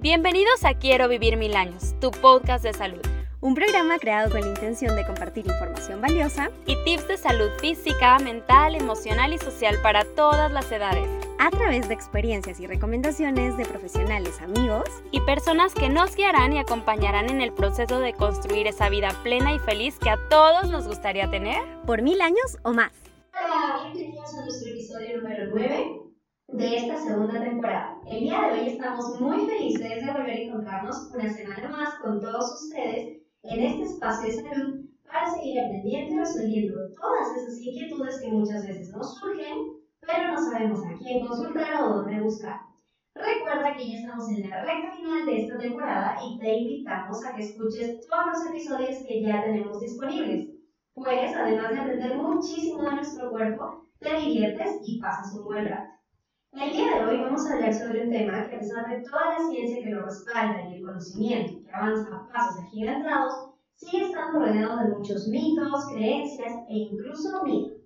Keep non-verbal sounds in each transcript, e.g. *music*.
Bienvenidos a Quiero Vivir Mil Años, tu podcast de salud. Un programa creado con la intención de compartir información valiosa y tips de salud física, mental, emocional y social para todas las edades. A través de experiencias y recomendaciones de profesionales, amigos y personas que nos guiarán y acompañarán en el proceso de construir esa vida plena y feliz que a todos nos gustaría tener por mil años o más. Hola, bienvenidos a nuestro episodio número 9 de esta segunda temporada. El día de hoy estamos muy felices de volver a encontrarnos una semana más con todos ustedes en este espacio de salud para seguir aprendiendo y resolviendo todas esas inquietudes que muchas veces nos surgen, pero no sabemos a quién consultar o dónde buscar. Recuerda que ya estamos en la recta final de esta temporada y te invitamos a que escuches todos los episodios que ya tenemos disponibles. Pues, además de aprender muchísimo de nuestro cuerpo, te diviertes y pasas un buen rato. El día de hoy vamos a hablar sobre un tema que a pesar de toda la ciencia que lo respalda y el conocimiento que avanza a pasos agigantados, sigue estando rodeado de muchos mitos, creencias e incluso miedo.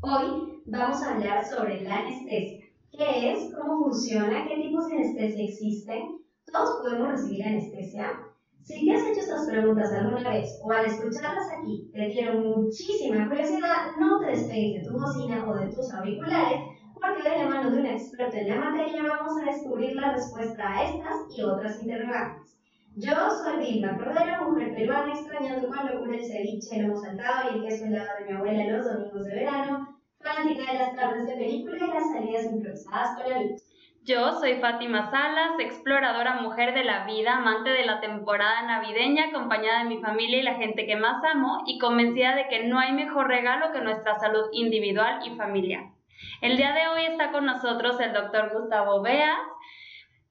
Hoy vamos a hablar sobre la anestesia. ¿Qué es? ¿Cómo funciona? ¿Qué tipos de anestesia existen? ¿Todos podemos recibir anestesia? Si te has hecho estas preguntas alguna vez o al escucharlas aquí te dieron muchísima curiosidad, no te despegues de tu bocina o de tus auriculares porque de la mano de un experto en la materia vamos a descubrir la respuesta a estas y otras interrogantes. Yo soy Vilma Cordero, mujer peruana extrañando con locura el ceviche, el saltado y el queso helado de mi abuela los domingos de verano, fanática de las tardes de película y las salidas improvisadas con amigos. Yo soy Fátima Salas, exploradora mujer de la vida, amante de la temporada navideña, acompañada de mi familia y la gente que más amo y convencida de que no hay mejor regalo que nuestra salud individual y familiar. El día de hoy está con nosotros el doctor Gustavo Beas,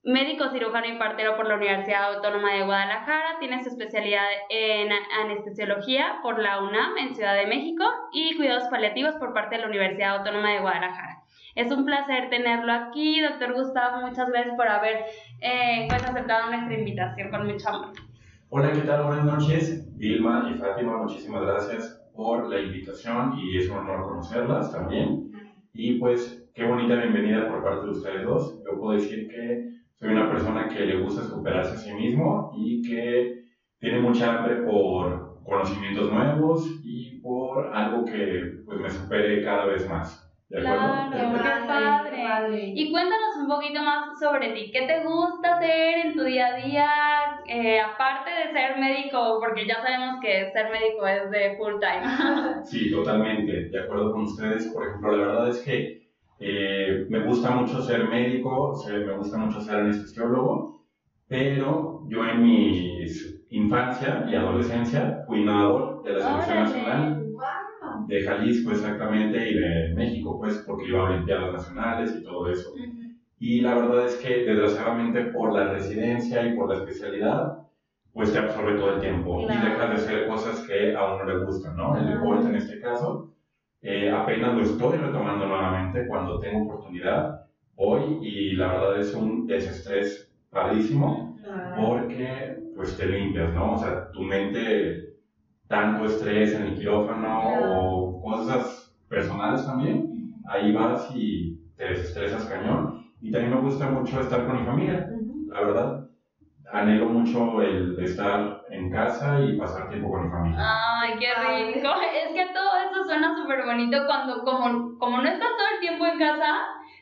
médico cirujano y partero por la Universidad Autónoma de Guadalajara, tiene su especialidad en anestesiología por la UNAM en Ciudad de México y cuidados paliativos por parte de la Universidad Autónoma de Guadalajara. Es un placer tenerlo aquí, doctor Gustavo, muchas gracias por haber eh, pues, aceptado nuestra invitación con mucho amor. Hola, ¿qué tal? Buenas noches, Vilma y Fátima, muchísimas gracias por la invitación y es un honor conocerlas también. Y pues qué bonita bienvenida por parte de ustedes dos. Yo puedo decir que soy una persona que le gusta superarse a sí mismo y que tiene mucha hambre por conocimientos nuevos y por algo que pues me supere cada vez más. ¿De acuerdo? Claro, qué padre. Y cuéntanos un poquito más sobre ti. ¿Qué te gusta hacer en tu día a día? Eh, aparte de ser médico, porque ya sabemos que ser médico es de full time. *laughs* sí, totalmente. De acuerdo con ustedes. Por ejemplo, la verdad es que eh, me gusta mucho ser médico, me gusta mucho ser anestesiólogo, pero yo en mi infancia y adolescencia fui nadador de la selección nacional de Jalisco exactamente y de México, pues porque iba a Olimpiadas Nacionales y todo eso. Y la verdad es que desgraciadamente por la residencia y por la especialidad, pues te absorbe todo el tiempo y dejas de hacer cosas que a uno le gustan, ¿no? El deporte en este caso, eh, apenas lo estoy retomando nuevamente cuando tengo oportunidad hoy y la verdad es un desestrés padrísimo porque pues te limpias, ¿no? O sea, tu mente tanto estrés en el quirófano o cosas personales también, ahí vas y te desestresas cañón. Y también me gusta mucho estar con mi familia, la verdad. Anhelo mucho el estar en casa y pasar tiempo con mi familia. Ay, qué rico. Es que todo eso suena súper bonito cuando, como, como no estás todo el tiempo en casa,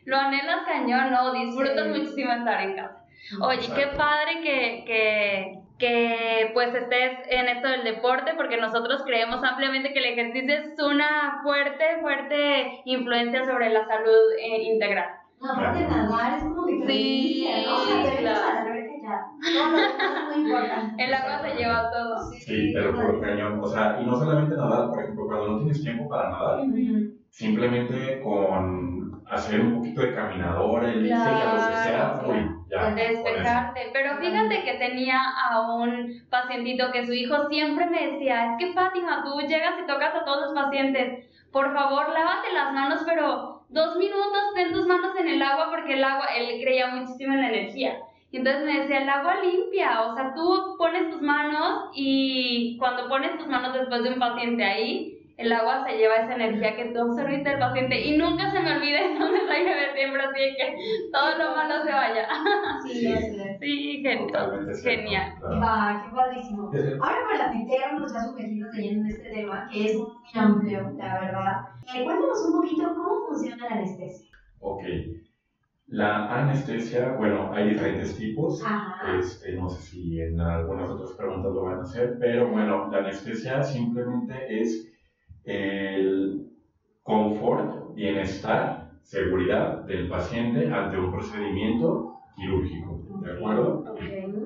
lo anhelas cañón, ¿no? Disfrutas muchísimo estar en casa. Oye, qué padre que, que que pues estés en esto del deporte, porque nosotros creemos ampliamente que el ejercicio es una fuerte, fuerte influencia sobre la salud eh, integral. No, aparte de nadar es como que sí, ¿no? Te claro. ya. No, no, es muy importante. *laughs* El agua se lleva todo. Sí, te lo juro, cañón. O sea, y no solamente nadar, por ejemplo, cuando no tienes tiempo para nadar, simplemente con hacer un poquito de caminadora, el claro, lo que sea, despejarte. Pero fíjate que tenía a un pacientito que su hijo siempre me decía, es que Fátima, tú llegas y tocas a todos los pacientes, por favor, lávate las manos, pero dos minutos ten tus manos en el agua porque el agua, él creía muchísimo en la energía. Y entonces me decía, el agua limpia, o sea, tú pones tus manos y cuando pones tus manos después de un paciente ahí, el agua se lleva esa energía que tú absorbiste del paciente y nunca se me olvida hay que ver siempre así de que todo lo malo se vaya. Sí, así es. Sí, gen- Totalmente cierto, genial. claro. Va, qué padrísimo. Ahora para meternos ya sumergidos de lleno en este tema, que es muy amplio, la verdad, eh, cuéntanos un poquito cómo funciona la anestesia. Ok. La anestesia, bueno, hay diferentes tipos. Ajá. Este, no sé si en algunas otras preguntas lo van a hacer, pero bueno, la anestesia simplemente es el confort, bienestar, seguridad del paciente ante un procedimiento quirúrgico. ¿De acuerdo? Ok,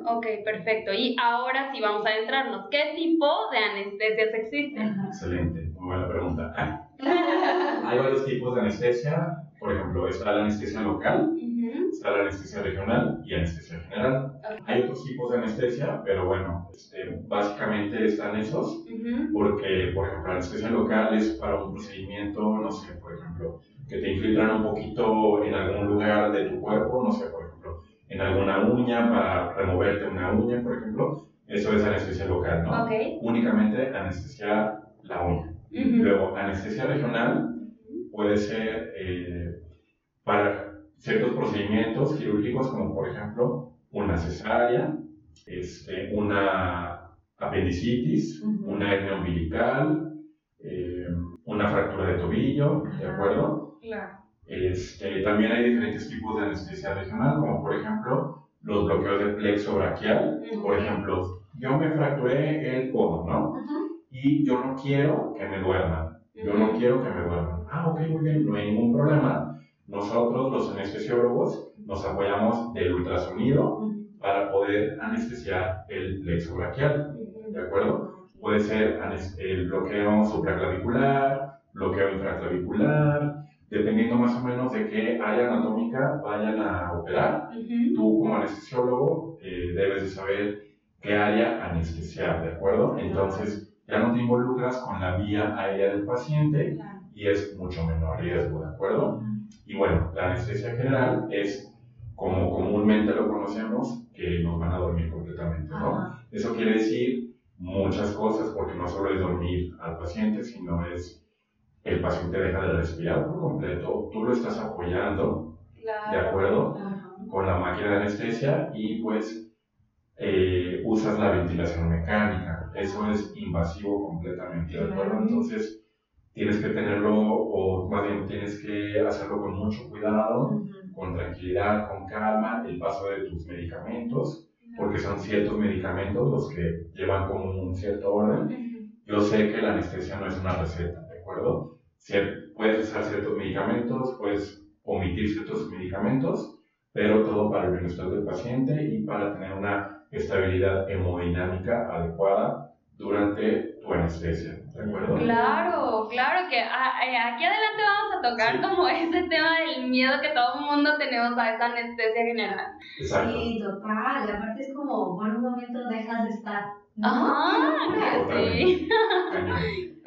ok, perfecto. Y ahora sí vamos a adentrarnos. ¿Qué tipo de anestesias existen? Excelente, muy buena pregunta. *laughs* Hay varios tipos de anestesia. Por ejemplo, está la anestesia local, Ujú, está la anestesia regional y anestesia general. Ok. Hay otros tipos de anestesia, pero bueno, este, básicamente están esos, ujú, porque, por ejemplo, la anestesia local es para un procedimiento, no sé, por ejemplo, que te infiltran un poquito en algún lugar de tu cuerpo, no sé, por ejemplo, en alguna uña para removerte una uña, por ejemplo, eso es anestesia local, ¿no? Ok. Únicamente anestesiar la uña. ujú, Luego, anestesia regional puede ser eh, para ciertos procedimientos quirúrgicos, como por ejemplo una cesárea, este, una apendicitis, Ujú. una hernia umbilical, eh, una fractura de tobillo, ¿de acuerdo? Claro. Este, también hay diferentes tipos de anestesia regional, como por ejemplo los bloqueos del plexo braquial. Por Ok. ejemplo, yo me fracturé el codo, ¿no? Ujú. y yo no quiero que me duerman. Yo no quiero que me duerman. Ah, ok, muy bien, no hay ningún problema. Nosotros, los anestesiólogos, nos apoyamos del ultrasonido para poder anestesiar el plexo braquial. Ujú, ¿De acuerdo? Puede ser el bloqueo supraclavicular, bloqueo infraclavicular, dependiendo más o menos de qué área anatómica vayan a operar. Tú como anestesiólogo eh, debes de saber qué área anestesiar, ¿de acuerdo? Entonces ya no te involucras con la vía aérea del paciente y es mucho menor riesgo, ¿de acuerdo? Y bueno, la anestesia general es como comúnmente lo conocemos, que nos van a dormir completamente, ¿no? Ajá. Eso quiere decir muchas cosas, porque no solo es dormir al paciente, sino es el paciente deja de respirar por completo, tú lo estás apoyando, ¿de Claro. acuerdo? Ajá. con la máquina de anestesia y pues eh, usas la ventilación mecánica. Eso es invasivo completamente, ¿de acuerdo? Entonces tienes que tenerlo, o más bien tienes que hacerlo con mucho cuidado, Ujú. con tranquilidad, con calma, el paso de tus medicamentos, porque son ciertos medicamentos los que llevan como un cierto orden. Ujú, Yo sé que la anestesia no es una receta, ¿de acuerdo? Cier- puedes usar ciertos medicamentos, puedes omitir ciertos medicamentos, pero todo para el bienestar del paciente y para tener una estabilidad hemodinámica adecuada durante tu anestesia, ¿de acuerdo? Claro, claro que aquí adelante vamos a tocar Sí. como *laughs* ese tema del miedo que todo el mundo tenemos a esa anestesia general. Exacto. Sí, total. Aparte es como, por un momento dejas de estar. ¿no? Ajá, sí. *laughs*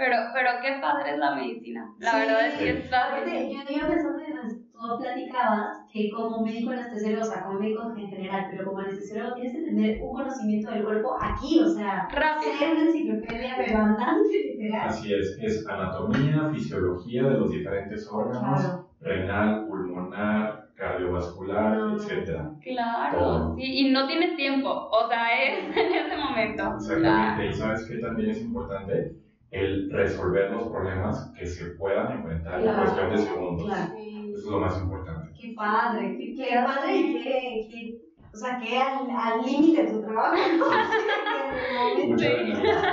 Pero, pero qué padre es la medicina. La Sí. verdad es que es Aparte, padre. yo iba pensando mientras tú platicabas que como médico anestesiólogo, o sea, como médico en general, pero como anestesiólogo tienes que tener un conocimiento del cuerpo aquí, o sea, Rápido. ser una enciclopedia pero andante, literal. Así es, es anatomía, fisiología de los diferentes órganos, Claro. renal, pulmonar, cardiovascular, No. etcétera. Claro, Todo. sí, y no tienes tiempo, o sea, es *laughs* en ese momento. Exactamente, y sabes que también es importante el resolver los problemas que se puedan enfrentar en Claro, cuestión de segundos. claro. Eso es lo más importante. Qué padre, qué, qué padre y qué, qué, o sea, qué al al límite tu trabajo. *laughs* Muchas gracias.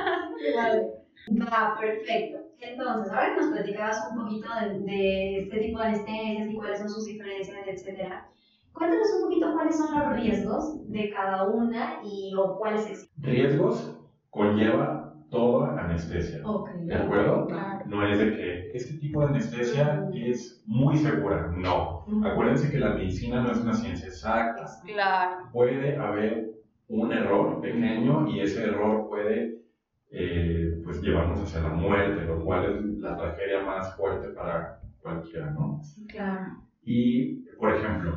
Va, perfecto. Entonces, ahora que nos platicabas un poquito de, de este tipo de anestesias y cuáles son sus diferencias, etcétera. Cuéntanos un poquito cuáles son los riesgos de cada una y o cuáles existen. Riesgos conlleva toda anestesia. Ok. ¿De acuerdo? Claro. No es de que este tipo de anestesia es muy segura. No. Acuérdense que la medicina no es una ciencia exacta. Claro, Puede haber un error pequeño y ese error puede eh, pues llevarnos hacia la muerte, lo cual es la tragedia más fuerte para cualquiera, ¿no? Claro. Y, por ejemplo,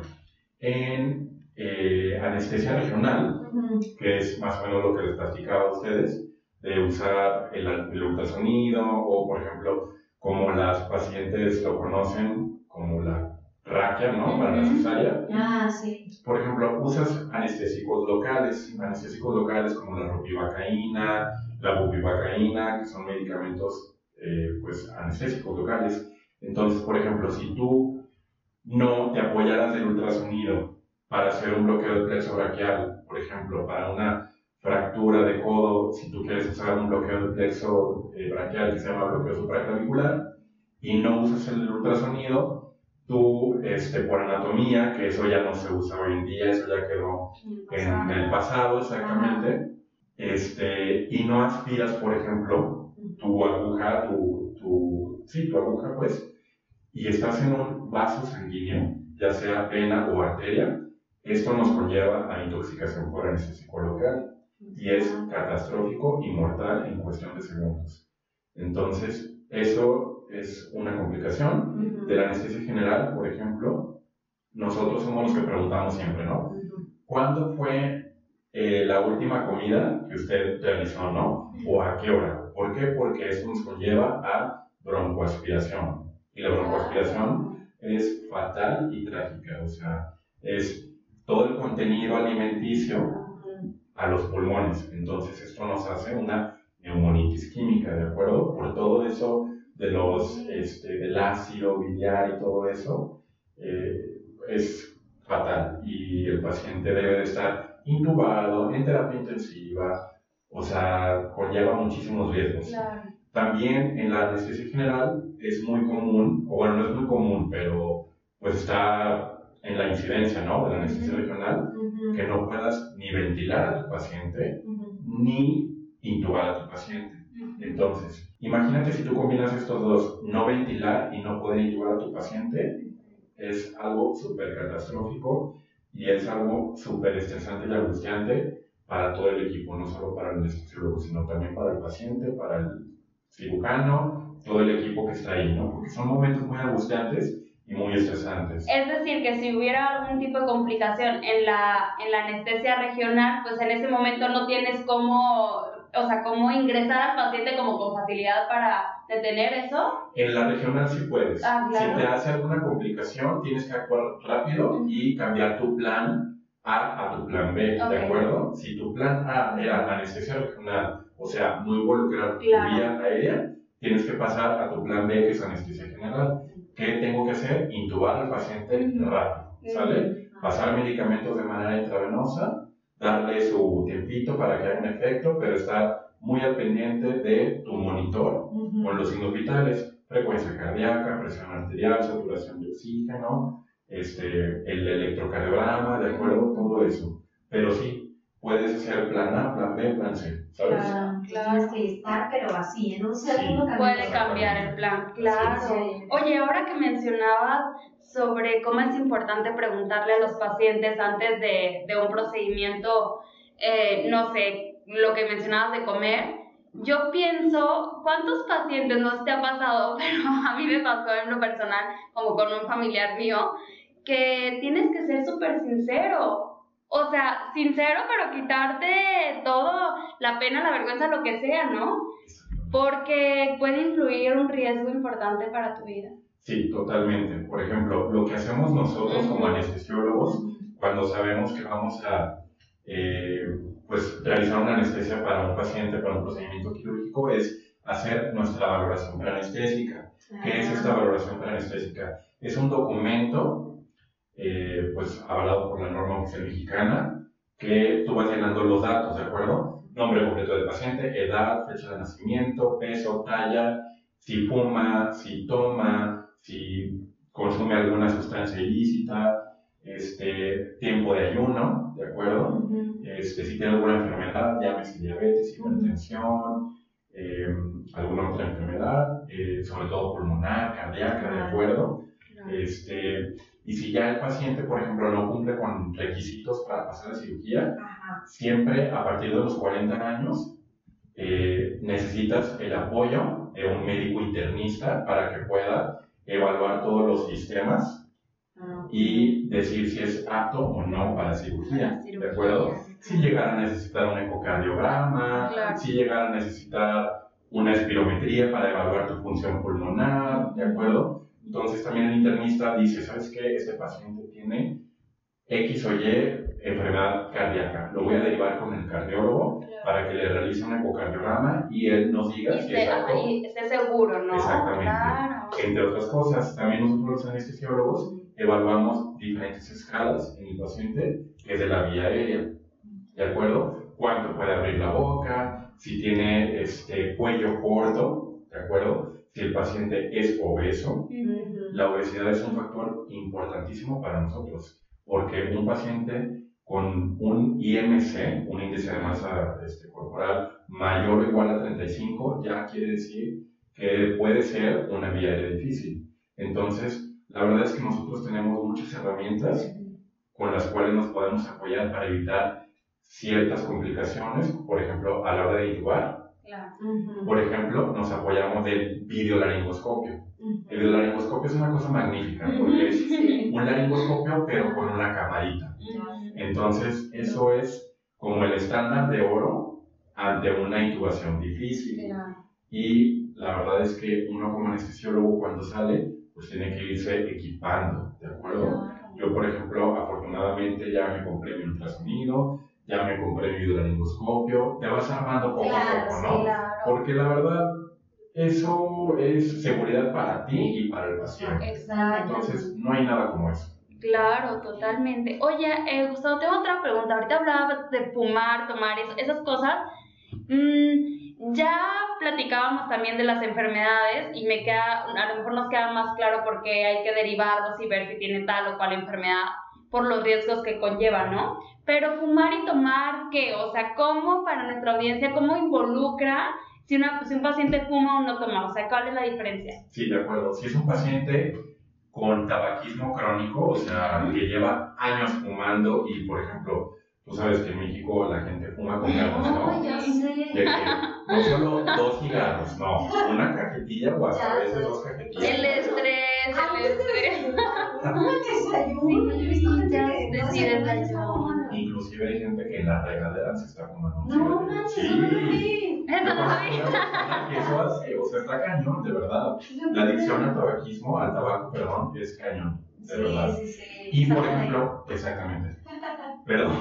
en eh, anestesia regional, Ujú. que es más o menos lo que les platicaba a ustedes, de usar el, el ultrasonido o, por ejemplo, como las pacientes lo conocen, como la raquia, ¿no? Para la cesárea. Ah, sí. Por ejemplo, usas anestésicos locales, anestésicos locales como la ropivacaína, la bupivacaína, que son medicamentos eh, pues, anestésicos locales. Entonces, por ejemplo, si tú no te apoyaras del ultrasonido para hacer un bloqueo del plexo braquial, por ejemplo, para una fractura de codo, si tú quieres usar un bloqueo del plexo eh, braquial que se llama bloqueo supraclavicular, y no usas el ultrasonido, tú, este, por anatomía, que eso ya no se usa hoy en día, eso ya quedó en el pasado. exactamente, este, y no aspiras, por ejemplo, tu aguja, tu, tu, sí, tu aguja, pues, y estás en un vaso sanguíneo, ya sea vena o arteria, esto nos conlleva a intoxicación por anestésico local y es catastrófico y mortal en cuestión de segundos. Entonces, eso es una complicación de la anestesia general, por ejemplo. Nosotros somos los que preguntamos siempre, ¿no? ¿Cuándo fue eh, la última comida que usted realizó, ¿no? ¿O a qué hora? ¿Por qué? Porque eso nos conlleva a broncoaspiración. Y la broncoaspiración es fatal y trágica, o sea, es todo el contenido alimenticio a los pulmones. Entonces esto nos hace una neumonitis química, ¿de acuerdo? Por todo eso de los, este, del ácido biliar y todo eso, eh, es fatal y el paciente debe de estar intubado en terapia intensiva, o sea, conlleva muchísimos riesgos. También en la anestesia general es muy común, o bueno, no es muy común, pero pues está en la incidencia, ¿no? De la anestesia regional, que no puedas ni ventilar a tu paciente, ni intubar a tu paciente. Entonces, imagínate si tú combinas estos dos, no ventilar y no poder intubar a tu paciente, es algo súper catastrófico y es algo súper estresante y angustiante para todo el equipo, no solo para el anestesiólogo, sino también para el paciente, para el cirujano, todo el equipo que está ahí, ¿no? Porque son momentos muy angustiantes y muy estresantes. Es decir, que si hubiera algún tipo de complicación en la, en la anestesia regional, pues en ese momento no tienes cómo, o sea, cómo ingresar al paciente como con facilidad para detener eso. En la regional sí puedes. Ah, claro. Si te hace alguna complicación, tienes que actuar rápido y cambiar tu plan A a tu plan B. ¿de acuerdo? Si tu plan A era la anestesia regional, o sea, no involucrar tu Claro. vía aérea, tienes que pasar a tu plan B, que es anestesia general. ¿Qué tengo que hacer? Intubar al paciente rápido, ¿sale? Pasar medicamentos de manera intravenosa, darle su tiempito para que haga un efecto, pero estar muy al pendiente de tu monitor con los signos vitales, frecuencia cardíaca, presión arterial, saturación de oxígeno, este, el electrocardiograma, ¿de acuerdo? Todo eso. Pero sí, puedes hacer plan A, plan B, plan C, ¿sabes? Claro, tienes que estar, pero así, en un segundo cambia Puede cambiar el plan, claro. Sí. Oye, ahora que mencionabas sobre cómo es importante preguntarle a los pacientes antes de, de un procedimiento, eh, no sé, lo que mencionabas de comer, yo pienso, ¿cuántos pacientes no te ha pasado? *laughs* Pero a mí me pasó en lo personal, como con un familiar mío, que tienes que ser súper sincero. O sea, sincero, pero quitarte todo, la pena, la vergüenza, lo que sea, ¿no? Porque puede influir un riesgo importante para tu vida. Sí, totalmente. Por ejemplo, lo que hacemos nosotros como anestesiólogos, cuando sabemos que vamos a eh, pues, realizar una anestesia para un paciente, para un procedimiento quirúrgico, es hacer nuestra valoración preanestésica. ¿Qué es esta valoración preanestésica? Es un documento, eh, pues, avalado por la norma oficial mexicana, que tú vas llenando los datos, ¿de acuerdo? Nombre completo del paciente, edad, fecha de nacimiento, peso, talla, si fuma, si toma, si consume alguna sustancia ilícita, este, tiempo de ayuno, ¿de acuerdo? Este, si tiene alguna enfermedad, llámese diabetes, hipertensión, eh, alguna otra enfermedad, eh, sobre todo pulmonar, cardíaca, ¿de acuerdo? Este, y si ya el paciente, por ejemplo, no cumple con requisitos para pasar la cirugía, Ajá. siempre a partir de los 40 años eh, necesitas el apoyo de un médico internista para que pueda evaluar todos los sistemas Ah, y decir si es apto o no para cirugía, ¿de acuerdo? Si llegara a necesitar un ecocardiograma, si llegara a necesitar una espirometría para evaluar tu función pulmonar, ¿de acuerdo? Entonces también el internista dice, ¿sabes qué? Este paciente tiene X o Y enfermedad cardíaca. Lo voy a derivar con el cardiólogo para que le realice un ecocardiograma y él nos diga si es apto. Y esté seguro, ¿no? Exactamente. Entre otras cosas, también nosotros los anestesiólogos evaluamos diferentes escalas en el paciente, que es de la vía aérea. ¿De acuerdo? Cuánto puede abrir la boca, si tiene este cuello corto, ¿de acuerdo? Si el paciente es obeso, la obesidad es un factor importantísimo para nosotros, porque un paciente con un IMC, un índice de masa este, corporal mayor o igual a 35, ya quiere decir que puede ser una vía aérea difícil. Entonces, la verdad es que nosotros tenemos muchas herramientas con las cuales nos podemos apoyar para evitar ciertas complicaciones, por ejemplo, a la hora de intubar. Por ejemplo, nos apoyamos del videolaringoscopio. El videolaringoscopio es una cosa magnífica porque es un laringoscopio pero con una camarita. Entonces, eso es como el estándar de oro ante una intubación difícil. Y la verdad es que uno como anestesiólogo cuando sale pues tiene que irse equipando, ¿de acuerdo? Yo, por ejemplo, afortunadamente ya me compré mi ultrasonido, ya me compré mi hidrolingoscopio, te vas armando poco a poco, ¿no? Porque la verdad, eso es seguridad para ti y para el paciente. Exacto. Entonces, no hay nada como eso. Claro, totalmente. Oye, eh, Gustavo, tengo otra pregunta. Ahorita hablabas de fumar, tomar esas cosas. Mm, ya platicábamos también de las enfermedades y me queda, a lo mejor nos queda más claro porque hay que derivarlos y ver si tiene tal o cual enfermedad por los riesgos que conlleva, ¿no? Pero fumar y tomar, ¿qué? O sea, ¿cómo para nuestra audiencia, cómo involucra si, una, si un paciente fuma o no toma? O sea, ¿cuál es la diferencia? Sí, de acuerdo. Si es un paciente con tabaquismo crónico, o sea, que lleva años fumando y, por ejemplo, Tú sabes que en México la gente fuma con ganas, ¿no? No, ya sé. De que no solo dos cigarros, no, una cajetilla o hasta a veces dos cajetillas. El estrés, el estrés. ¿Cómo desayuno? Yo he visto gente que sí, desayuno. Inclusive hay gente que en la regadera se está fumando No manches, Sí. Eso hace, o sea, está cañón, de verdad. La adicción al tabaquismo, al tabaco, perdón, es cañón, de verdad. Sí, sí, sí. Y por ejemplo, exactamente. Perdón,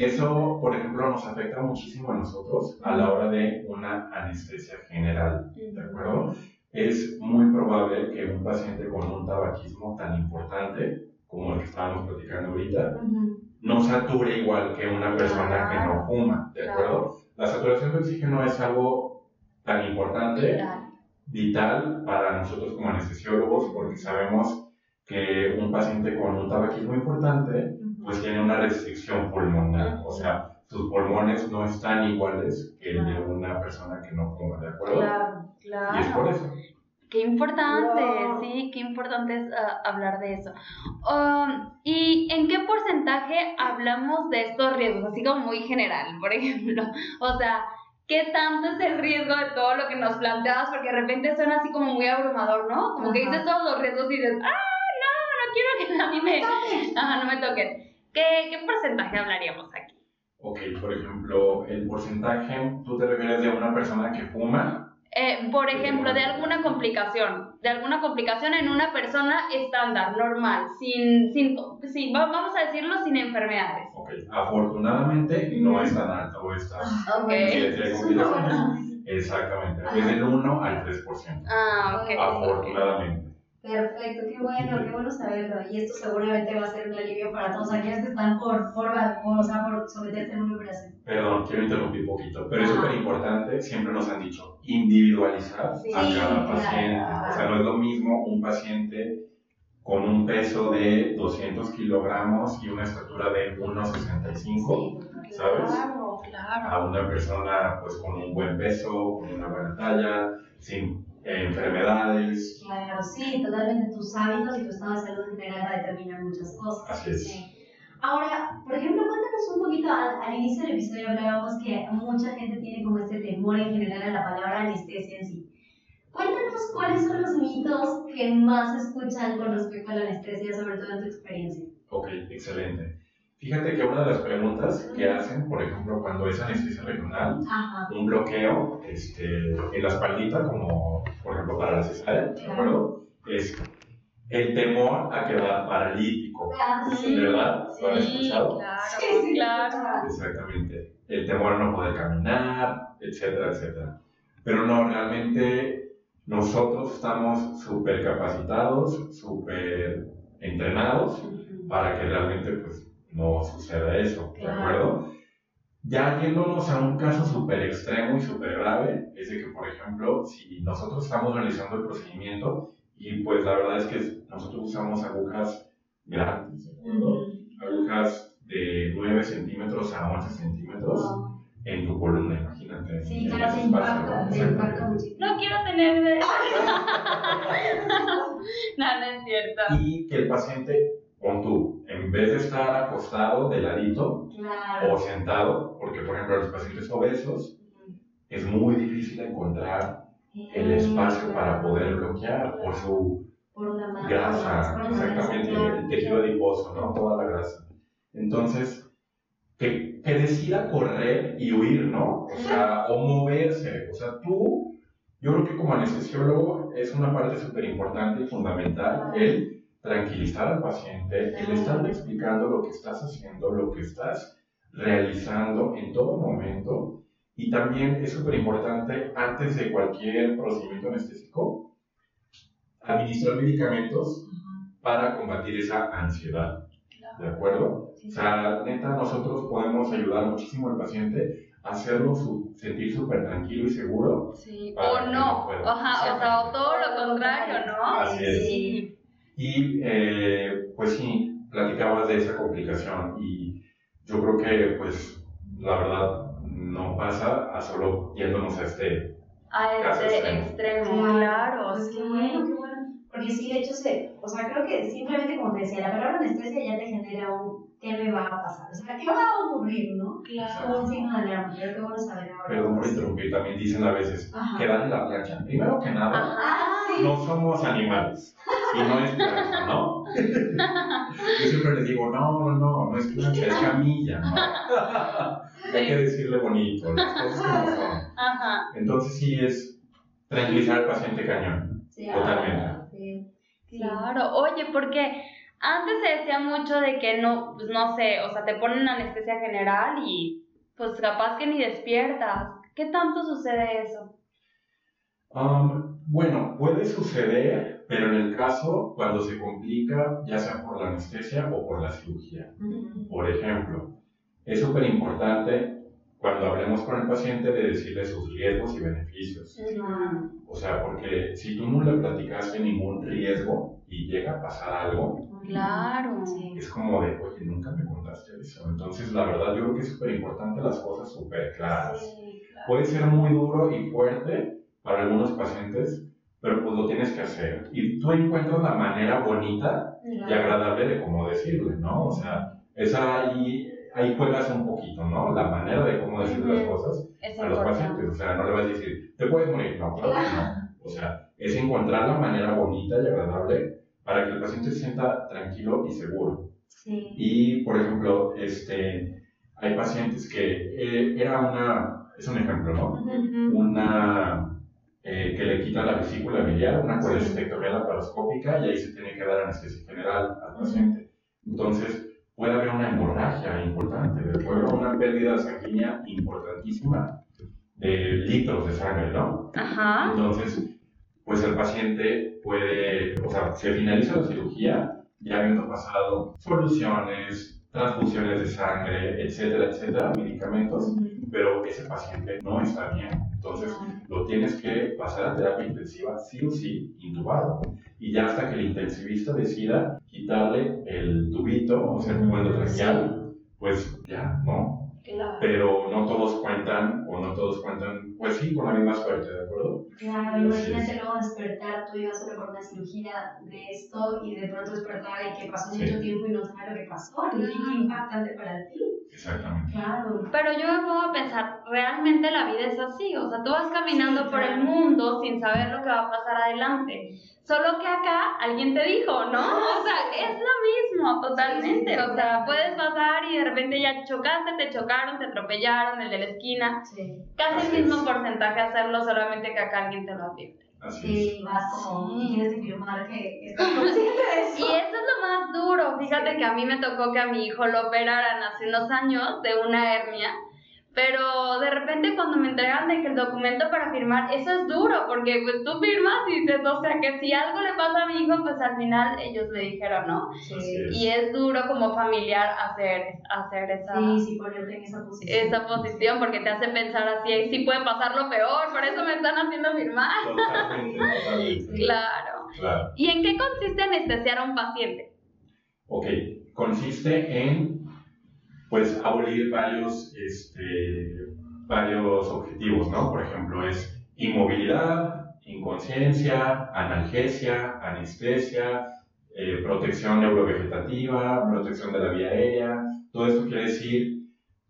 eso, por ejemplo, nos afecta muchísimo a nosotros a la hora de una anestesia general, ¿de acuerdo? Es muy probable que un paciente con un tabaquismo tan importante como el que estábamos platicando ahorita, no sature igual que una persona que no fuma, ¿de acuerdo? La saturación de oxígeno es algo tan importante, vital para nosotros como anestesiólogos, porque sabemos que un paciente con un tabaquismo importante pues tiene una restricción pulmonar, o sea, sus pulmones no están iguales que el de una persona que no fuma, ¿de acuerdo? Claro, claro. Y es por eso. Qué importante, Wow. sí, qué importante es ah, hablar de eso. Um, ¿Y en qué porcentaje hablamos de estos riesgos? Así como muy general, por ejemplo. *laughs* O sea, ¿qué tanto es el riesgo de todo lo que nos planteabas? Porque de repente suena así como muy abrumador, ¿no? Como que Ajá. dices todos los riesgos y dices, ¡ah, no, no quiero que *laughs* a mí me... *laughs* Ajá, no me toquen. ¿Qué, qué porcentaje hablaríamos aquí? Ok, por ejemplo, el porcentaje, ¿tú te refieres de una persona que fuma? Eh, por ejemplo, de alguna complicación, de alguna complicación en una persona estándar, normal, sin, sin, sin va- vamos a decirlo, sin enfermedades. Ok, afortunadamente no es tan alto esta Ok. incidencia de complicaciones. Exactamente, es del 1 al 3%. Ah, ok. Afortunadamente. Perfecto, qué bueno, qué bueno saberlo. Y esto seguramente va a ser un alivio para todos aquellos que están por, por, por, o sea, por someterse a una operación. Perdón, quiero interrumpir un poquito, pero es súper importante, siempre nos han dicho, individualizar Sí, a cada claro. paciente. O sea, no es lo mismo un paciente con un peso de 200 kilogramos y una estatura de 1,65 ¿sabes? Claro, claro. a una persona pues con un buen peso, con una buena talla, sin enfermedades. Claro, sí, totalmente tus hábitos y tu estado de salud en general va a determinar muchas cosas. Así es. Sí. Ahora, por ejemplo, cuéntanos un poquito, al, al inicio del episodio hablábamos que mucha gente tiene como este temor en general a la palabra anestesia en sí. Cuéntanos cuáles son los mitos que más escuchan con respecto a la anestesia, sobre todo en tu experiencia. Ok, excelente. Fíjate que una de las preguntas que hacen, por ejemplo, cuando es anestesia regional, Ajá. un bloqueo este, en la espaldita, como por ejemplo para la cesárea, ¿de acuerdo? Es el temor a quedar paralítico, Ah, sí. ¿verdad? ¿Lo han escuchado? claro, Sí, sí, claro. Exactamente. El temor a no poder caminar, etcétera, etcétera. Pero no, realmente nosotros estamos súper capacitados, súper entrenados para que realmente pues, no suceda eso, ¿de acuerdo? Ya yéndonos a un caso súper extremo y súper grave, es de que, por ejemplo, si nosotros estamos realizando el procedimiento y pues la verdad es que nosotros usamos agujas grandes, ¿de acuerdo? Agujas de 9 centímetros a 11 centímetros Wow. en tu columna, imagínate. Sí, claro, espacio, impacta, ¿no? se impacta muchísimo. No quiero tener *laughs* *laughs* no, no es cierto. Y que el paciente, pon tú, en vez de estar acostado de ladito Claro. o sentado, porque por ejemplo los pacientes obesos es muy difícil encontrar el espacio para poder bloquear por su Por mano. grasa, por exactamente, el tejido adiposo, ¿no? Toda la grasa. Entonces, que, que decida correr y huir, ¿no? O sea, o moverse. O sea, tú, yo creo que como anestesiólogo es una parte súper importante y fundamental el tranquilizar al paciente, el estarle explicando lo que estás haciendo, lo que estás realizando en todo momento. Y también es súper importante, antes de cualquier procedimiento anestésico, administrar medicamentos para combatir esa ansiedad. ¿De acuerdo? O sea, neta, nosotros podemos ayudar muchísimo al paciente a hacerlo su- sentir súper tranquilo y seguro. Sí, o no. Ajá, o sea, o todo lo contrario, ¿no? Así es. Sí. Y eh, pues sí, platicabas de esa complicación y yo creo que pues la verdad no pasa a solo yéndonos a este. A Caso este extremo. extremo, claro, Pues sí. qué bueno, qué bueno. Porque sí, de hecho, se, o sea, creo que simplemente como te decía, la palabra anestesia ya te genera un ¿qué me va a pasar? O sea, ¿qué va a ocurrir, no? Claro. Un signo de alarma, pero qué bueno saber ahora. Perdón por interrumpir, también dicen a veces, Ajá. quedar en la plancha. Primero que nada, Ajá. Sí. no somos animales y no es plancha, ¿no? *laughs* Yo siempre les digo, no, no, no, no es plancha, es camilla, ¿no? *laughs* Hay que decirle bonito, las cosas como son. Ajá. Entonces sí es tranquilizar al paciente cañón. Sí, Totalmente. ah. Sí. Claro, oye, porque antes se decía mucho de que no, pues no sé, o sea, te ponen anestesia general y pues capaz que ni despiertas. ¿Qué tanto sucede eso? Um, bueno, puede suceder, pero en el caso cuando se complica, ya sea por la anestesia o por la cirugía. Ujú. Por ejemplo, es súper importante cuando hablemos con el paciente de decirle sus riesgos y beneficios. O sea, porque si tú no le platicaste ningún riesgo y llega a pasar algo, Claro. Sí. es como de, oye, nunca me contaste eso. Entonces, la verdad, yo creo que es súper importante las cosas súper claras. Sí, claro. Puede ser muy duro y fuerte para algunos pacientes, pero pues lo tienes que hacer. Y tú encuentras la manera bonita y agradable de cómo decirle, ¿no? O sea, esa ahí, ahí juegas un poquito, ¿no? La manera de cómo decirle las cosas Es a los pacientes. O sea, no le vas a decir, te puedes morir, no, claro que no. O sea, es encontrar la manera bonita y agradable para que el paciente se sienta tranquilo y seguro. Sí. Y, por ejemplo, este, hay pacientes que eh, era una, es un ejemplo, ¿no? Ujú. Una eh, que le quita la vesícula biliar, una colecistectomía laparoscópica y ahí se tiene que dar anestesia general al paciente. Entonces, puede haber una hemorragia importante, puede haber una pérdida sanguínea importantísima de litros de sangre, ¿no? Ajá. Entonces, pues el paciente puede, o sea, se finaliza la cirugía ya habiendo pasado soluciones, transfusiones de sangre, etcétera, etcétera, medicamentos, pero ese paciente no está bien. Entonces, lo tienes que pasar a terapia intensiva sí o sí, intubado. Y ya hasta que el intensivista decida quitarle el tubito, o sea, el tubo endotraqueal, pues ya, ¿no? Claro. Pero no todos cuentan, o no todos cuentan, pues sí, con la misma suerte, ¿de acuerdo? Claro, imagínate luego despertar, tú ibas a una por una cirugía de esto y de pronto despertar y que pasó Sí. mucho tiempo y no sabes lo que pasó. Y qué impactante para ti. Exactamente. Claro. Pero yo me pongo a pensar, realmente la vida es así, o sea, tú vas caminando Sí, por el mundo sin saber lo que va a pasar adelante. Solo que acá alguien te dijo, ¿no? O sea, es lo mismo, totalmente. O sea, puedes pasar y de repente ya chocaste, te chocaron, te atropellaron, el de la esquina. Sí. Casi Así el mismo es. porcentaje hacerlo, solamente que acá alguien te lo advierte. Así Sí, vas como, Sí. tienes que firmar que estás consciente de *laughs* Y eso. eso es lo más duro. Fíjate que a mí me tocó que a mi hijo lo operaran hace unos años de una hernia. Pero de repente cuando me entregan de que el documento para firmar, eso es duro, porque pues tú firmas y dices, o sea, que si algo le pasa a mi hijo, pues al final ellos le dijeron, ¿no? Sí. Y es duro como familiar hacer, hacer esa, sí, sí, ponerte en esa posición. esa posición, porque te hace pensar así, sí puede pasar lo peor, por eso me están haciendo firmar. Totalmente, totalmente. *laughs* Claro. Claro. ¿Y en qué consiste anestesiar a un paciente? Ok, consiste en, pues, abolir varios, este, varios objetivos, ¿no? Por ejemplo, es inmovilidad, inconsciencia, analgesia, anestesia, eh, protección neurovegetativa, protección de la vía aérea. Todo esto quiere decir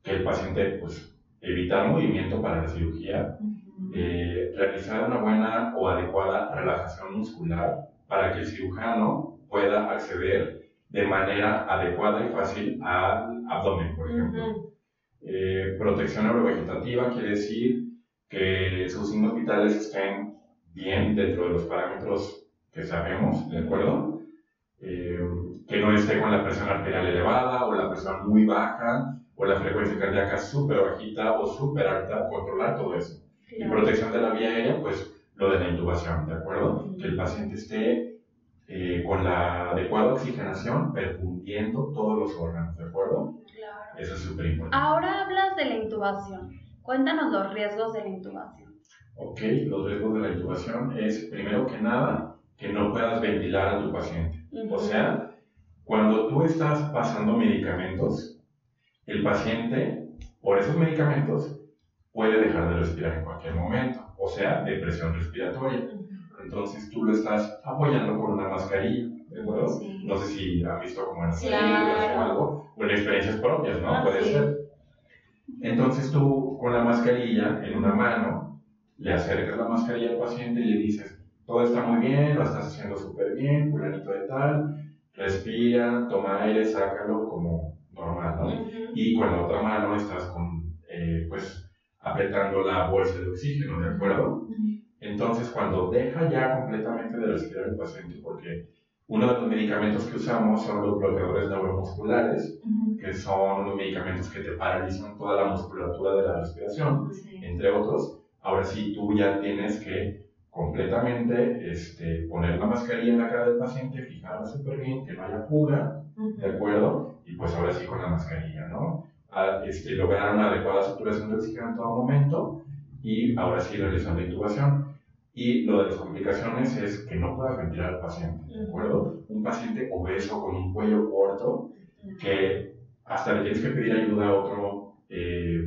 que el paciente, pues, evitar movimiento para la cirugía, eh, realizar una buena o adecuada relajación muscular para que el cirujano pueda acceder de manera adecuada y fácil al abdomen, por ejemplo. Ujú. Eh, protección neurovegetativa quiere decir que sus signos vitales estén bien dentro de los parámetros que sabemos, ¿de acuerdo? Eh, que no esté con la presión arterial elevada o la presión muy baja o la frecuencia cardíaca súper bajita o súper alta, controlar todo eso. Y protección de la vía aérea, pues lo de la intubación, ¿de acuerdo? Que el paciente esté eh, con la adecuada oxigenación perfundiendo todos los órganos, ¿de acuerdo? Claro. Eso es súper importante. Ahora hablas de la intubación. Cuéntanos los riesgos de la intubación. Ok, los riesgos de la intubación es, primero que nada, que no puedas ventilar a tu paciente. O sea, cuando tú estás pasando medicamentos, el paciente, por esos medicamentos, puede dejar de respirar en cualquier momento, o sea, depresión respiratoria. Entonces tú lo estás apoyando con una mascarilla, ¿de acuerdo? Sí. No sé si han visto como en las películas o algo, o en experiencias propias, ¿no? Ah, Puede sí. ser. Entonces tú con la mascarilla en una mano, le acercas la mascarilla al paciente y le dices, todo está muy bien, lo estás haciendo súper bien, fulanito de tal, respira, toma aire, sácalo como normal, ¿no? Ujú. Y con la otra mano estás con, eh, pues, apretando la bolsa de oxígeno, ¿de acuerdo? Entonces, cuando deja ya completamente de respirar el paciente, porque uno de los medicamentos que usamos son los bloqueadores neuromusculares, Ujú. que son unos medicamentos que te paralizan toda la musculatura de la respiración, Sí. entre otros. Ahora sí, tú ya tienes que completamente este, poner la mascarilla en la cara del paciente, fijarla súper bien, que no haya fuga, ¿de acuerdo? Y pues ahora sí con la mascarilla, ¿no? A, este, lograr una adecuada saturación de oxígeno en todo momento y ahora sí realizar la intubación. Y lo de las complicaciones es que no puedas ventilar al paciente, ¿de acuerdo? Un paciente obeso con un cuello corto que hasta le tienes que pedir ayuda a otro eh,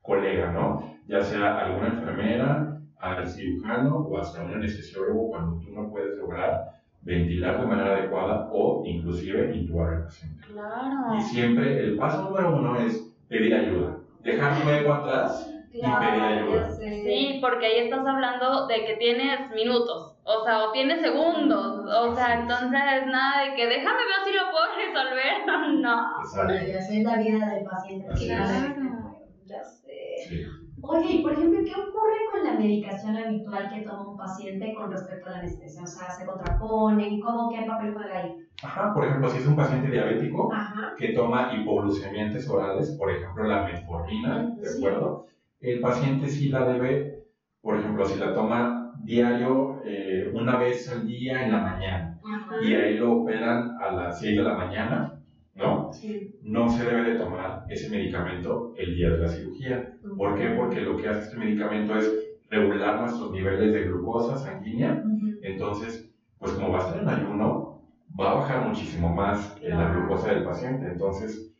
colega, ¿no? Ya sea alguna enfermera, al cirujano o hasta un anestesiólogo cuando tú no puedes lograr ventilar de manera adecuada o inclusive intubar al paciente. Claro. Y siempre el paso número uno es pedir ayuda. Dejar luego atrás y pedir ayuda. ya sé. Sí, porque ahí estás hablando de que tienes minutos, o sea, o tienes segundos, o sea, entonces nada de que déjame ver si lo puedo resolver, *laughs* no. Exacto. Ya sé la vida del paciente. Claro. es. Ya sé. Sí. Oye, y por ejemplo, ¿qué ocurre con la medicación habitual que toma un paciente con respecto a la anestesia? O sea, ¿se contraponen? ¿Cómo qué papel juega ahí? Ajá, por ejemplo, si es un paciente diabético Ajá. que toma hipoglucemiantes orales, por ejemplo, la metformina, ¿de Sí. acuerdo? El paciente sí la debe, por ejemplo, si la toma diario eh, una vez al día en la mañana Ajá. y ahí lo operan a las 6 de la mañana, ¿no? Sí. No se debe de tomar ese medicamento el día de la cirugía. ¿Por qué? Porque lo que hace este medicamento es regular nuestros niveles de glucosa sanguínea. Entonces, pues como va a estar en ayuno, va a bajar muchísimo más eh, la glucosa del paciente. Entonces,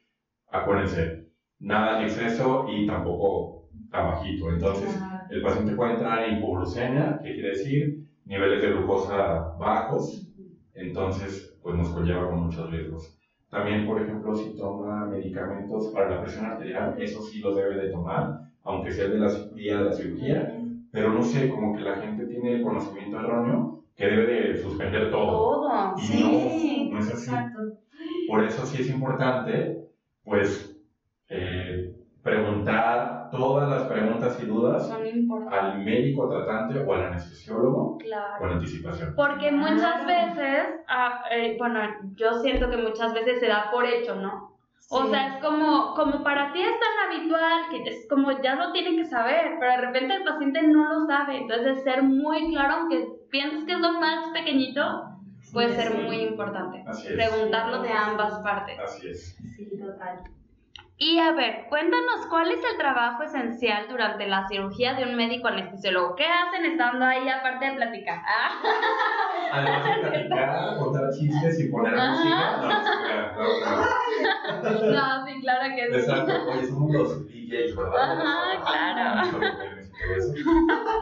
acuérdense, nada en exceso y tampoco tan bajito. Entonces, el paciente puede entrar en hipoglucemia, que quiere decir niveles de glucosa bajos. Entonces, pues nos conlleva con muchos riesgos. También, por ejemplo, si toma medicamentos para la presión arterial, eso sí los debe de tomar, aunque sea de la día de la cirugía, pero no sé, como que la gente tiene el conocimiento erróneo que debe de suspender todo. Todo. Y Sí, no, no es así. exacto. Por eso sí es importante, pues, eh, preguntar todas las preguntas y dudas al médico tratante o al anestesiólogo Claro. con anticipación. Porque muchas veces, ah, eh, bueno, yo siento que muchas veces se da por hecho, ¿no? O Sí. sea, es como, como para ti es tan habitual que es como ya lo tienen que saber, pero de repente el paciente no lo sabe. Entonces, es ser muy claro, aunque pienses que es lo más pequeñito, puede Sí, ser sí. muy importante. Así es. Preguntarlo de ambas partes. Así es. Sí, total. Y a ver, cuéntanos cuál es el trabajo esencial durante la cirugía de un médico anestesiólogo. ¿Qué hacen estando ahí aparte de platicar? Ah, *laughs* Además de platicar, contar chistes y poner Ajá. música, no, claro *laughs* no, sí, claro que sí. Exacto, oye, somos los DJs, ¿verdad? Ajá, claro.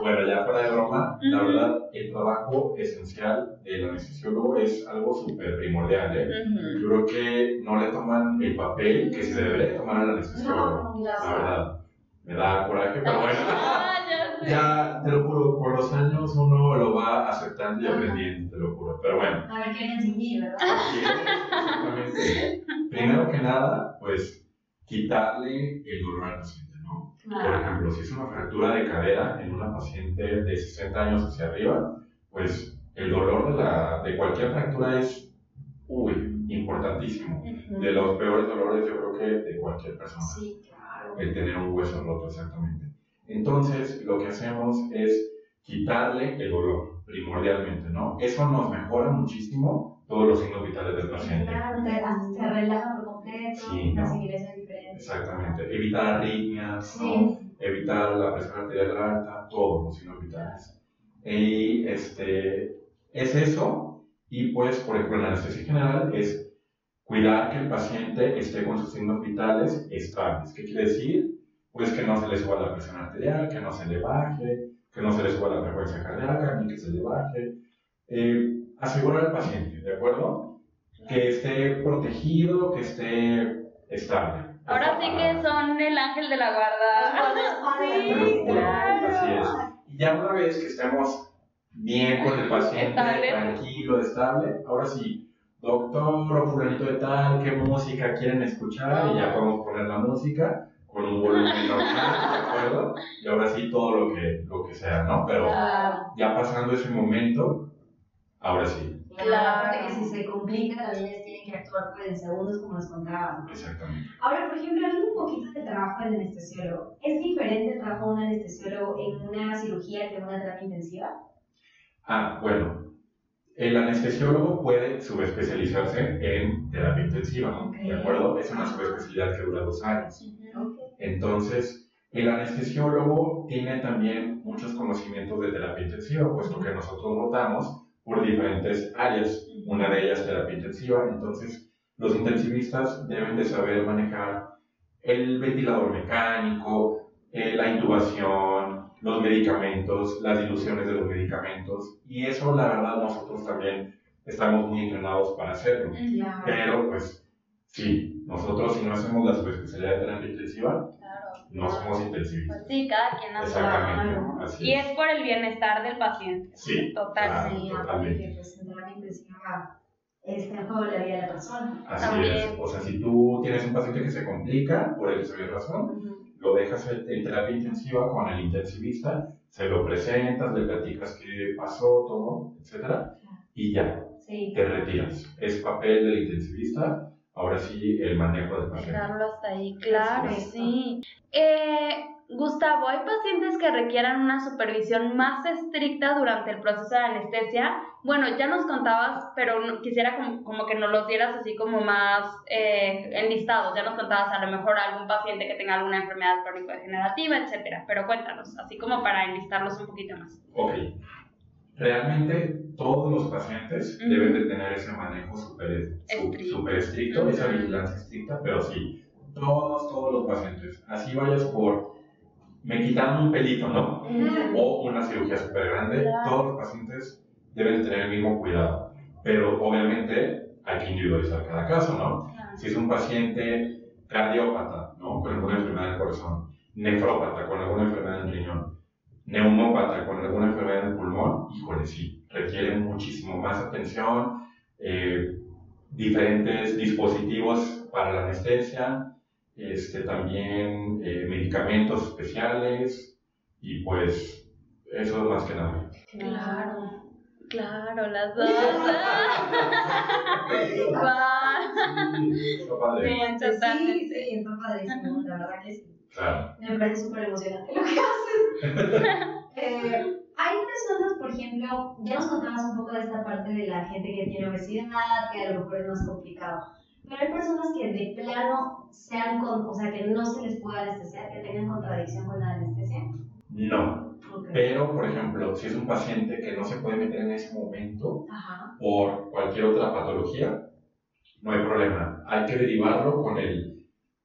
Bueno, ya fuera de broma, la verdad, el trabajo esencial del anestesiólogo es algo súper primordial, ¿eh? Ujú. Yo creo que no le toman el papel que se debería tomar al anestesiólogo, No, la verdad. Me da coraje, pero *laughs* bueno. Ya te lo juro, con los años uno lo va aceptando y aprendiendo, te lo juro. Pero bueno, A ver qué me enseñé, ¿verdad? Así es, exactamente. *laughs* Primero que nada, pues quitarle el dolor al paciente. Por ejemplo, si es una fractura de cadera en una paciente de 60 años hacia arriba, pues el dolor de, la, de cualquier fractura es, uy, importantísimo. De los peores dolores yo creo que de cualquier persona, Sí, claro. el tener un hueso roto exactamente. Entonces, lo que hacemos es quitarle el dolor, primordialmente, ¿no? Eso nos mejora muchísimo todos los signos vitales del paciente. Claro, te, te relaja Sí, la no. circulación es diferente. Exactamente. Evitar arritmias, ¿no? Sí. evitar la presión arterial alta, todos los signos vitales. Y este, es eso. Y pues, por ejemplo, en la anestesia general es cuidar que el paciente esté con sus signos vitales estables. ¿Qué quiere decir? Pues que no se le suba la presión arterial, que no se le baje, que no se le suba la frecuencia cardíaca, ni que se le baje. Eh, asegurar al paciente, ¿de acuerdo? Que esté protegido, que esté estable. Ahora sí que son el ángel de la guarda. Juro, claro. Así es. Y ya una vez que estemos bien con el paciente, Estable. tranquilo, estable, ahora sí, doctor o fulanito de tal, ¿qué música quieren escuchar? Y ya podemos poner la música con un volumen normal, ¿de acuerdo? Y ahora sí todo lo que, lo que sea, ¿no? Pero ya pasando ese momento, ahora sí, Claro. Aparte que si se complica, también ellos tienen que actuar pues, en segundos, como nos contaban. ¿no? exactamente. Ahora, por ejemplo, hablando un poquito del trabajo del anestesiólogo. ¿Es diferente el trabajo de un anestesiólogo en una cirugía que en una terapia intensiva? Ah, bueno. El anestesiólogo puede subespecializarse en terapia intensiva, Ok. ¿de acuerdo? Es una subespecialidad que dura dos años. Ok. Entonces, el anestesiólogo tiene también muchos conocimientos de terapia intensiva, puesto que nosotros rotamos por diferentes áreas. Una de ellas terapia intensiva. Entonces, los intensivistas deben de saber manejar el ventilador mecánico, eh, la intubación, los medicamentos, las diluciones de los medicamentos. Y eso, la verdad, nosotros también estamos muy entrenados para hacerlo. Claro. Pero, pues, sí, nosotros si no hacemos la subespecialidad de terapia intensiva. No somos intensivistas. Pues sí, cada quien hace Exactamente, así Y es. es por el bienestar del paciente. Sí, Total. claro. Sí, totalmente. pues, intensiva está en juego la vida de la persona. Así También. es. O sea, si tú tienes un paciente que se complica, por X o razón, lo dejas en en terapia intensiva con el intensivista, se lo presentas, le platicas qué pasó, todo, etcétera, y ya, Sí. te retiras. Es papel del intensivista, ahora sí el manejo del paciente. Dejarlo hasta ahí, claro, sí. Eh, Gustavo, ¿hay pacientes que requieran una supervisión más estricta durante el proceso de anestesia? Bueno, ya nos contabas, pero quisiera como, como que nos los dieras así como más eh, enlistados. Ya nos contabas a lo mejor algún paciente que tenga alguna enfermedad crónico-degenerativa, etcétera. Pero cuéntanos, así como para enlistarlos un poquito más. Ok. Realmente todos los pacientes Ujú. deben de tener ese manejo súper su- Estricto. esa vigilancia estricta, pero sí, todos, todos los pacientes. Así vayas por, me quitaron un pelito, ¿no? O una cirugía súper grande, Claro. todos los pacientes deben de tener el mismo cuidado. Pero obviamente hay que individualizar cada caso, ¿no? Si es un paciente cardiópata, ¿no? Con alguna enfermedad del corazón, nefrópata, con alguna enfermedad del riñón, neumópata, con alguna enfermedad del pulmón, híjole, sí, requiere muchísimo más atención, eh, diferentes dispositivos para la anestesia, este, también eh, medicamentos especiales y pues eso más que nada. Claro, claro, las dos. *laughs* *laughs* Sí, sí, está padrísimo, la verdad que sí. Claro. Me parece súper emocionante lo que haces. *laughs* eh, hay personas, por ejemplo, ya nos contabas un poco de esta parte de la gente que tiene obesidad, que a lo mejor es más complicado. Pero hay personas que de plano sean con, o sea, que no se les pueda anestesiar, que tengan contradicción con la anestesia. No. Okay. Pero, por ejemplo, si es un paciente que no se puede meter en ese momento Ajá. por cualquier otra patología, no hay problema. Hay que derivarlo con el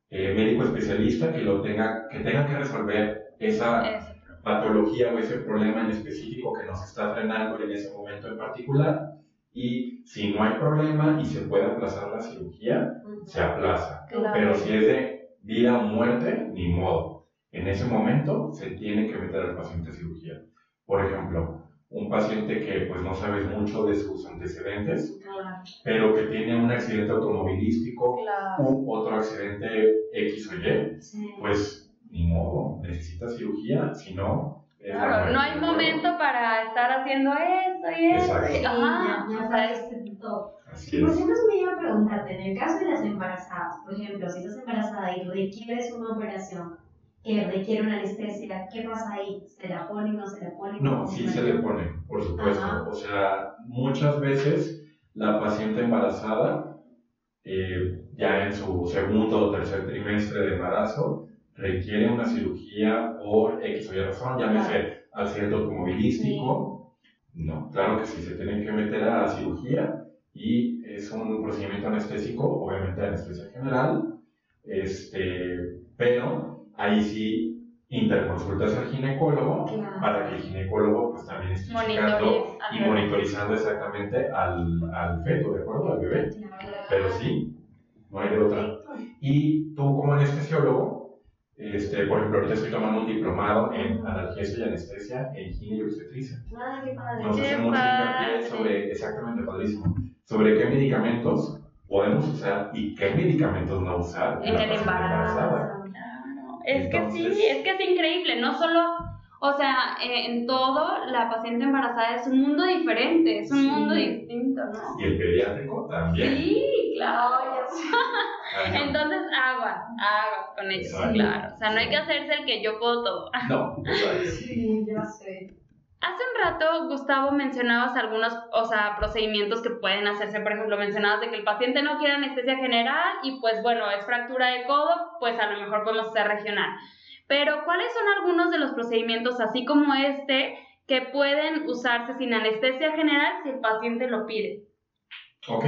eh, médico especialista que, lo tenga, que tenga que resolver esa patología o ese problema en específico que nos está frenando en ese momento en particular. Y si no hay problema y se puede aplazar la cirugía, se aplaza. Claro. Pero si es de vida o muerte, ni modo. En ese momento se tiene que meter al paciente a cirugía. Por ejemplo, un paciente que pues no sabes mucho de sus antecedentes, Claro. pero que tiene un accidente automovilístico Claro. u otro accidente X o Y, Sí. pues ni modo, necesita cirugía, si no... Claro, no hay momento para estar haciendo esto y esto. Exacto. y- Ajá, ya, ya o sea, sabes es- este todo. Así por ejemplo, me iba a preguntarte, en el caso de las embarazadas, por ejemplo, si estás embarazada y requieres una operación que requiere una anestesia, ¿qué pasa ahí? ¿Se la ponen, no se la ponen? No, ¿Cómo sí se le pone, por supuesto. Ajá. O sea, muchas veces la paciente embarazada, eh, ya en su segundo o tercer trimestre de embarazo, requiere una cirugía por X o Y razón, llámese accidente automovilístico. No, claro que sí, se tienen que meter a la cirugía y es un procedimiento anestésico, obviamente anestesia general, este, pero ahí sí interconsultas al ginecólogo Claro. para que el ginecólogo pues también esté checando y monitorizando exactamente al, al feto, ¿de acuerdo? Al bebé. Claro. Pero sí, no hay de otra. Y tú como anestesiólogo, este, por ejemplo, ahorita estoy tomando un diplomado en analgesia y anestesia en gine y obstetricia. Ah, qué padre. Nos Qué hace mucho hincapié sobre, exactamente, padrísimo, sobre qué medicamentos podemos usar y qué medicamentos no usar En la el paciente embarazo. embarazada. Es que sí, es que es increíble. No solo, o sea, eh, en todo, la paciente embarazada es un mundo diferente, es un Sí. mundo distinto, ¿no? Y el pediátrico también. Sí, claro. Ajá. Entonces, aguas, aguas con ellos, claro. O sea, no hay que hacerse el que yo puedo todo. No. Sí, ya sé. Hace un rato, Gustavo, mencionabas algunos, o sea, procedimientos que pueden hacerse. Por ejemplo, mencionabas de que el paciente no quiere anestesia general y pues bueno, es fractura de codo, pues a lo mejor podemos hacer regional. Pero, ¿cuáles son algunos de los procedimientos, así como este, que pueden usarse sin anestesia general si el paciente lo pide? Ok,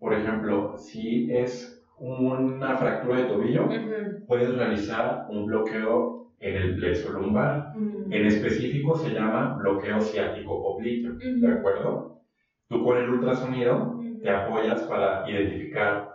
por ejemplo, si es una fractura de tobillo, Ujú. puedes realizar un bloqueo en el plexo lumbar. Mm. En específico se llama bloqueo ciático popliteo, ¿de acuerdo? Tú con el ultrasonido te apoyas para identificar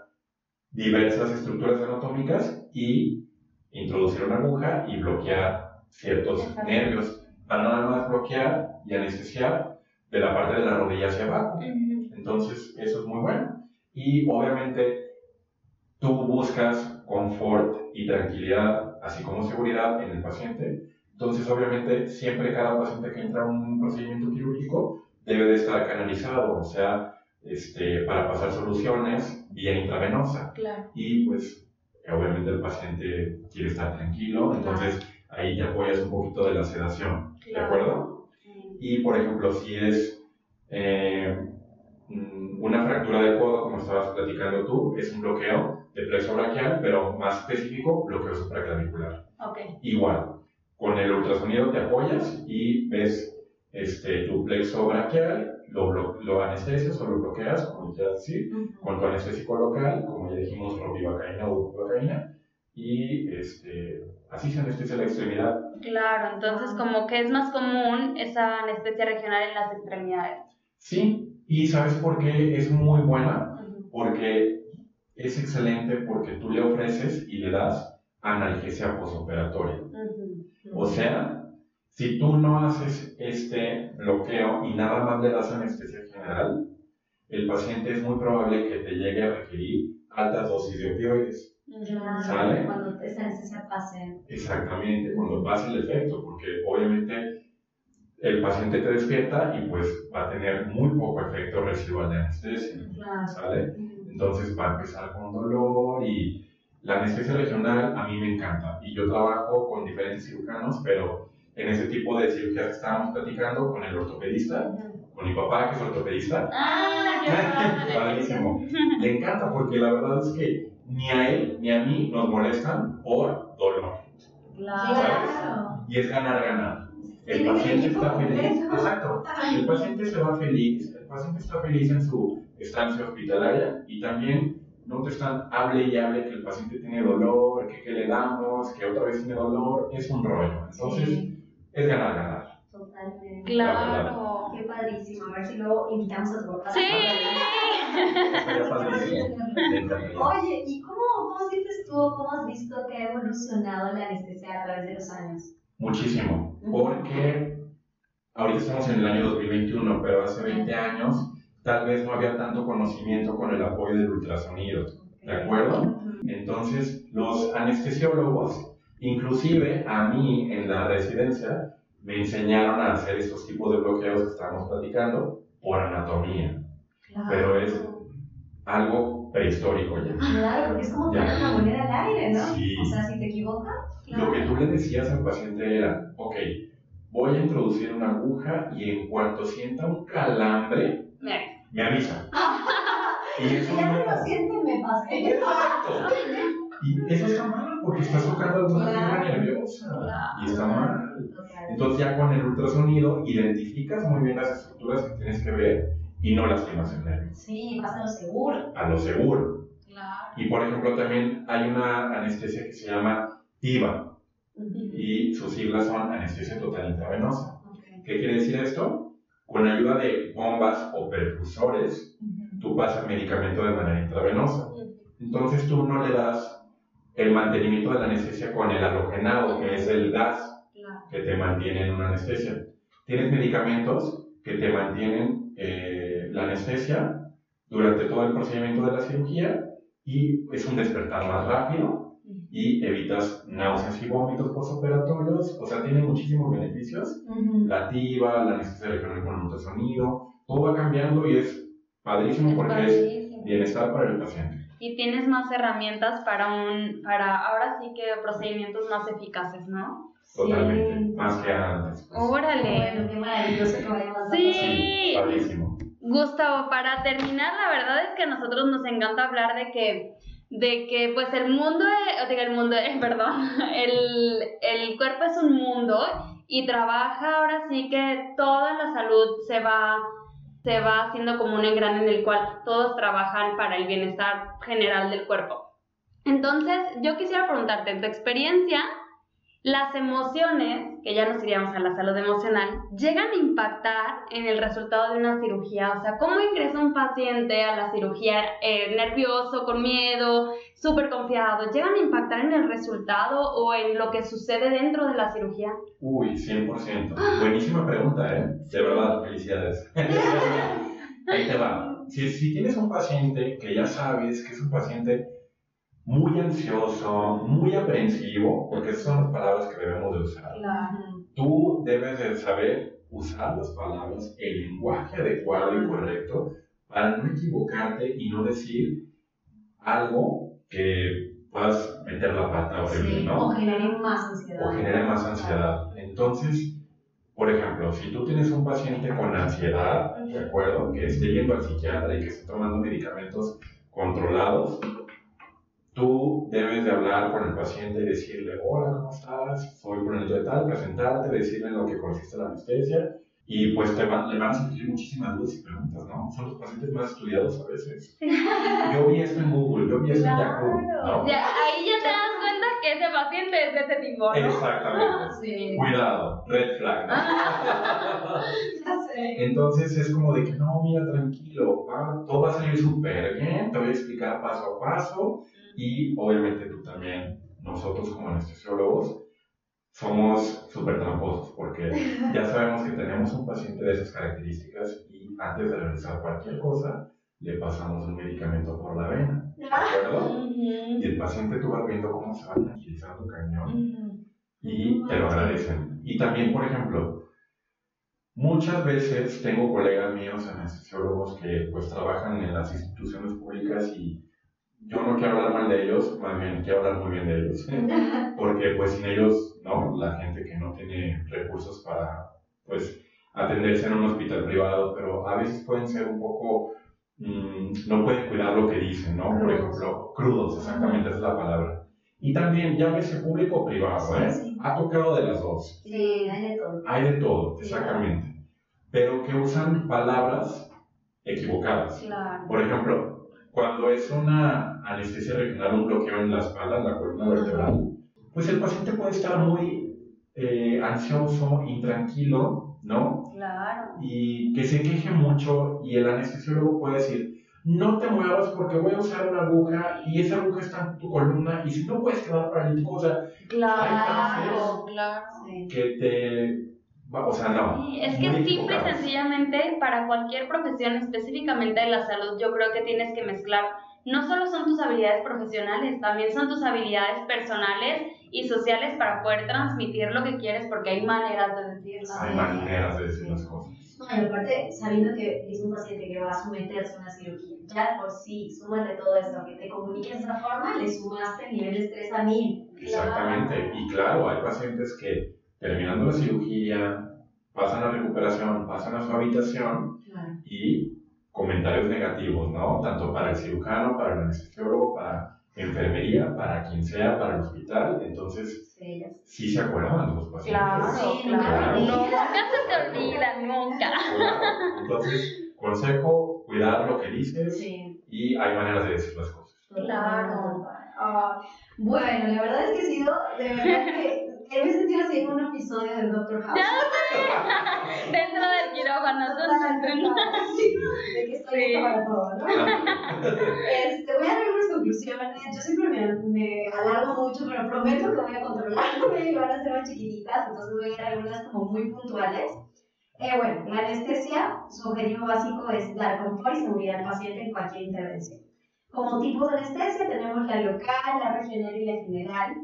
diversas estructuras anatómicas y introducir una aguja y bloquear ciertos nervios para nada más bloquear y anestesiar de la parte de la rodilla hacia abajo. Entonces, eso es muy bueno. Y obviamente, tú buscas confort y tranquilidad, así como seguridad en el paciente. Entonces, obviamente, siempre cada paciente que entra a un procedimiento quirúrgico debe de estar canalizado, o sea, este, para pasar soluciones vía intravenosa. Claro. Y pues, obviamente, el paciente quiere estar tranquilo, entonces ahí te apoyas un poquito de la sedación. ¿De Claro. acuerdo? Y por ejemplo, si es eh, mm, una fractura de codo, como estabas platicando tú, es un bloqueo de plexo braquial, pero más específico, bloqueo supraclavicular. Ok. Igual, con el ultrasonido te apoyas y ves este, tu plexo braquial, lo, lo anestesias o lo bloqueas, como quieras decir, con tu anestésico local, como ya dijimos, ropivacaína o bupivacaína, y este, así se anestesia la extremidad. Claro, entonces como que es más común esa anestesia regional en las extremidades. Sí, y ¿sabes por qué es muy buena? Porque es excelente porque tú le ofreces y le das analgesia posoperatoria. O sea, si tú no haces este bloqueo y nada más le das anestesia general, el paciente es muy probable que te llegue a requerir altas dosis de opioides. ¿Sale? Cuando esa anestesia pase. Exactamente, cuando pase el efecto, porque obviamente el paciente te despierta y pues va a tener muy poco efecto residual de anestesia. ¿Sale? Entonces va a empezar con dolor y la anestesia regional a mí me encanta y yo trabajo con diferentes cirujanos, pero en ese tipo de cirugías que estábamos platicando con el ortopedista, con mi papá que es ortopedista. Ah, qué *laughs* Padrísimo. Le encanta porque la verdad es que ni a él ni a mí nos molestan por dolor. Claro. Y es ganar, ganar. El paciente está feliz. Exacto. El paciente se va feliz. El paciente está feliz en su estancia hospitalaria y también no te están hable y hable que el paciente tiene dolor, que qué le damos, que otra vez tiene dolor. Es un rollo. Entonces, Sí, es ganar, ganar. totalmente. Claro. Qué padrísimo. A ver si luego invitamos a tu papá. Sí. Oye, ¿y cómo, cómo sientes tú, cómo has visto que ha evolucionado la anestesia a través de los años? Muchísimo, porque ahorita estamos en el año 2021, pero hace 20 años tal vez no había tanto conocimiento con el apoyo del ultrasonido, ¿de acuerdo? Entonces, los anestesiólogos, inclusive a mí en la residencia, me enseñaron a hacer estos tipos de bloqueos que estábamos platicando por anatomía, pero es algo prehistórico ya. Claro, porque es como tirar una moneda al aire, ¿no? Sí. O sea, si te equivocas, Lo que tú le decías al paciente era, ok, voy a introducir una aguja y en cuanto sienta un calambre, Mira, me avisa. *laughs* Y eso ya no lo sienten, me. Exacto. Y eso está mal, porque estás tocando alguna fibra Claro. nerviosa. Y está mal. Entonces ya con el ultrasonido identificas muy bien las estructuras que tienes que ver y no lastimas el nervio. Sí, pasa lo seguro. A lo seguro. claro. Y por ejemplo también hay una anestesia que se llama TIVA y sus siglas son anestesia total intravenosa. ¿Qué quiere decir esto? Con ayuda de bombas o perfusores, tú pasas medicamento de manera intravenosa. Entonces tú no le das el mantenimiento de la anestesia con el halogenado, que es el gas que te mantiene en una anestesia. Tienes medicamentos que te mantienen eh, la anestesia durante todo el procedimiento de la cirugía y es un despertar más rápido y evitas náuseas y vómitos postoperatorios. O sea, tiene muchísimos beneficios la TIVA, la anestesia regional con ultrasonido, todo va cambiando y es padrísimo porque es Padrísimo. bienestar para el paciente. Y tienes más herramientas para un, para ahora sí que procedimientos más eficaces, ¿no? Totalmente, más que antes. pues. Órale. Bueno, qué maravilloso que vayamos Sí. Sí, padrísimo. Gustavo, para terminar, la verdad es que a nosotros nos encanta hablar de que, de que pues el mundo, eh, diga el mundo, eh, *laughs* perdón, el, el cuerpo es un mundo y trabaja ahora sí que toda la salud se va, se va haciendo como un engrane en el cual todos trabajan para el bienestar general del cuerpo. Entonces, yo quisiera preguntarte, en tu experiencia, las emociones, que ya nos iríamos a la salud emocional, llegan a impactar en el resultado de una cirugía. O sea, ¿cómo ingresa un paciente a la cirugía eh, nervioso, con miedo, súper confiado? ¿Llegan a impactar en el resultado o en lo que sucede dentro de la cirugía? Uy, 100%. Buenísima pregunta, ¿eh? De verdad, felicidades. *laughs* Ahí te va. Si, si tienes un paciente que ya sabes que es un paciente muy ansioso, muy aprensivo, porque esas son las palabras que debemos de usar. Claro. Tú debes de saber usar las palabras, el lenguaje adecuado y correcto para no equivocarte y no decir algo que puedas meter la pata horrible, Sí, ¿no? o genere más ansiedad. o genere más ansiedad. Entonces, por ejemplo, si tú tienes un paciente con ansiedad, ¿de acuerdo? Que esté yendo al psiquiatra y que esté tomando medicamentos controlados, tú debes de hablar con el paciente y decirle, hola, ¿cómo estás? Soy fulanito de tal, presentarte, decirle en lo que consiste la anestesia. Y pues te va- le van a surgir muchísimas dudas y preguntas, ¿no? Son los pacientes más estudiados a veces. *laughs* Yo vi esto en Google, yo vi esto en Yahoo, ¿no? Ya, ahí ya te ese paciente es de ese tipo, ¿no? Exactamente. *laughs* Sí. Cuidado, red flag. ¿no? *laughs* Ya sé. Entonces es como de que no, mira, tranquilo, va- todo va a salir súper bien, te voy a explicar paso a paso y obviamente tú también, nosotros como anestesiólogos, somos súper tramposos porque ya sabemos que tenemos un paciente de esas características y antes de realizar cualquier cosa le pasamos un medicamento por la vena, ¿de acuerdo? Y el paciente tú vas viendo cómo se va tranquilizando cañón y te lo agradecen. Y también, por ejemplo, muchas veces tengo colegas míos anestesiólogos que pues trabajan en las instituciones públicas y yo no quiero hablar mal de ellos, más bien quiero hablar muy bien de ellos, *laughs* porque pues sin ellos, ¿no? La gente que no tiene recursos para pues atenderse en un hospital privado, pero a veces pueden ser un poco, mm, no pueden cuidar lo que dicen, ¿no? Por ejemplo, crudos, exactamente esa es la palabra. Y también, llámese público o privado, ¿eh? Sí, sí. Ha tocado de las dos. Sí, hay de todo. Hay de todo, exactamente. Pero que usan palabras equivocadas. Claro. Por ejemplo, cuando es una anestesia regional, un bloqueo en la espalda, en la columna vertebral, pues el paciente puede estar muy eh, ansioso, intranquilo, ¿no? Claro. Y que se queje mucho y el anestesiólogo puede decir, no te muevas porque voy a usar una aguja y esa aguja está en tu columna y si no puedes quedar paralítico, o sea, Claro, claro. Sí. que te... va- O sea, no. Sí, es que simple y sencillamente para cualquier profesión, específicamente de la salud, yo creo que tienes que mezclar, no solo son tus habilidades profesionales, también son tus habilidades personales y sociales para poder transmitir lo que quieres, porque hay maneras de decirlo. Hay maneras de decir las cosas. No, y aparte, sabiendo que es un paciente que va a someterse a una cirugía, ya de por sí, súmale todo esto, que te comuniques de esa forma, le sumaste el nivel de estrés a mil. Exactamente. Y claro, hay pacientes que terminando la cirugía pasan a recuperación, pasan a su habitación Claro. y comentarios negativos, ¿no? Tanto para el cirujano, para el anestesiólogo, para enfermería, para quien sea, para el hospital. Entonces, Sí, se acuerdan de los pacientes. Claro, Sí, claro. nunca. Nunca se te olvida, nunca. Claro. Entonces, consejo, cuidar lo que dices Sí. y hay maneras de decir las cosas. Claro. Ah, bueno, la verdad es que ha sido, de verdad que he sentido así como un episodio del Doctor House. *laughs* Dentro del quirófano. Sí, de que estoy Sí. para todo, ¿no? *laughs* Este, voy a dar unas conclusiones. Yo siempre me, me alargo mucho, pero prometo que voy a controlarme y van a ser más chiquititas, entonces voy a dar algunas como muy puntuales. Eh, bueno, la anestesia, su objetivo básico es dar confort y seguridad al paciente en cualquier intervención. Como tipos de anestesia tenemos la local, la regional y la general.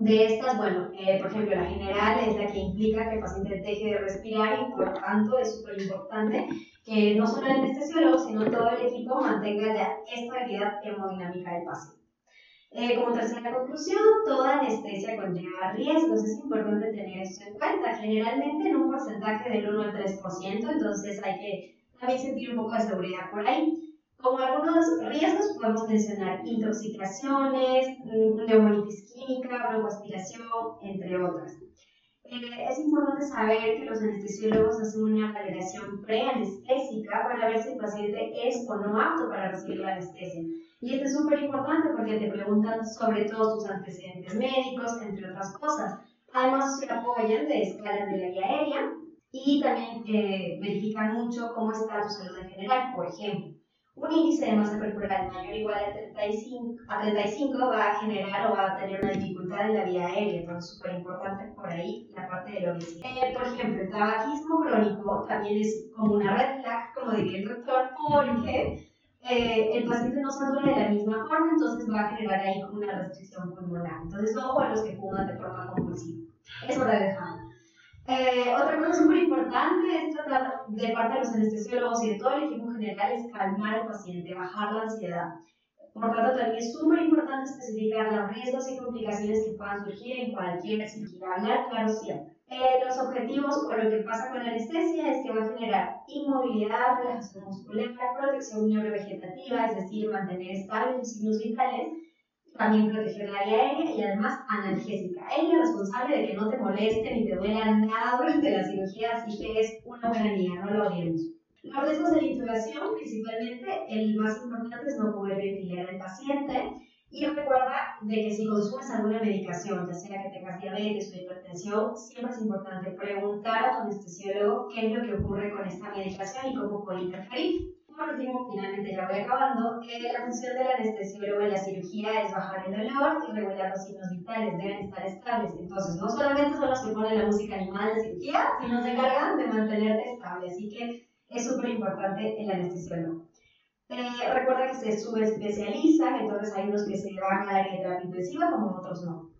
De estas, bueno, eh, por ejemplo, la general es la que implica que el paciente deje de respirar y por tanto es súper importante que no solo el anestesiólogo, sino todo el equipo mantenga la estabilidad hemodinámica del paciente. Eh, como tercera conclusión, toda anestesia conlleva riesgos, es importante tener esto en cuenta, generalmente en un porcentaje del 1 al 3%, entonces hay que también sentir un poco de seguridad por ahí. Como algunos riesgos podemos mencionar intoxicaciones, mm, neumonitis química, broncoaspiración, entre otras. Eh, es importante saber que los anestesiólogos hacen una valoración preanestésica para ver si el paciente es o no apto para recibir la anestesia. Y esto es súper importante porque te preguntan sobre todos tus antecedentes médicos, entre otras cosas. Además, se apoyan de escalas de la vía aérea y también eh, verifican mucho cómo está tu salud en general. Por ejemplo, un índice de masa corporal mayor o igual a 35, a 35 va a generar o va a tener una dificultad en la vía aérea, entonces súper importante por ahí la parte de la obesidad. Eh, por ejemplo, el tabaquismo crónico también es como una red flag, como diría el doctor, porque eh, el paciente no satura de la misma forma, entonces va a generar ahí como una restricción pulmonar. Entonces, ojo a los que fuman de forma compulsiva. Es hora de dejarlo. Eh, otra cosa súper importante es tratar de parte de los anestesiólogos y de todo el equipo general es calmar al paciente, bajar la ansiedad. Por tanto, también es súper importante especificar los riesgos y complicaciones que puedan surgir en cualquier cirugía. Claro siempre. Eh, los objetivos o lo que pasa con la anestesia es que va a generar inmovilidad, relajación muscular, protección neurovegetativa, es decir, mantener estables los signos vitales, también proteger la vía aérea y además analgésica. Ella es responsable de que no te moleste ni te duela nada durante la cirugía, así que es una buena amiga, no lo odiemos. Los riesgos de la intubación, principalmente, el más importante es no poder ventilar al paciente. Y recuerda de que si consumes alguna medicación, ya sea que tengas diabetes o hipertensión, siempre es importante preguntar a tu anestesiólogo qué es lo que ocurre con esta medicación y cómo puede interferir. Por último, finalmente ya voy acabando, que la función del anestesiólogo en la cirugía es bajar el dolor y regular los signos vitales, deben estar estables. Entonces, no solamente son los que ponen la música animada de cirugía, sino se encargan de mantenerte estable. Así que es súper importante el anestesiólogo. Eh, recuerda que se subespecializan, entonces hay unos que se van a la terapia intensiva como otros no.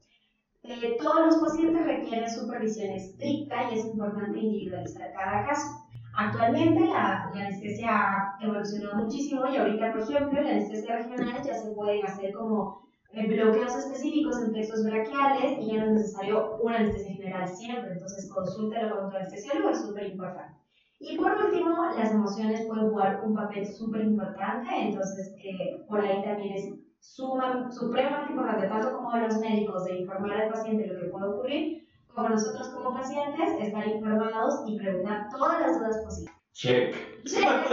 Eh, todos los pacientes requieren supervisión estricta y es importante individualizar cada caso. Actualmente la, la, anestesia ha evolucionado muchísimo y ahorita, por ejemplo, la anestesia regional ya se pueden hacer como eh, bloqueos específicos en plexos braquiales y ya no es necesario una anestesia general siempre, entonces consúltelo con tu anestesiólogo, es súper importante. Y por último, las emociones pueden jugar un papel súper importante, entonces eh, por ahí también es suma, supremamente importante, tanto como los médicos, de informar al paciente lo que puede ocurrir, como nosotros como pacientes, estar informados y preguntar todas las dudas posibles. Check. Check.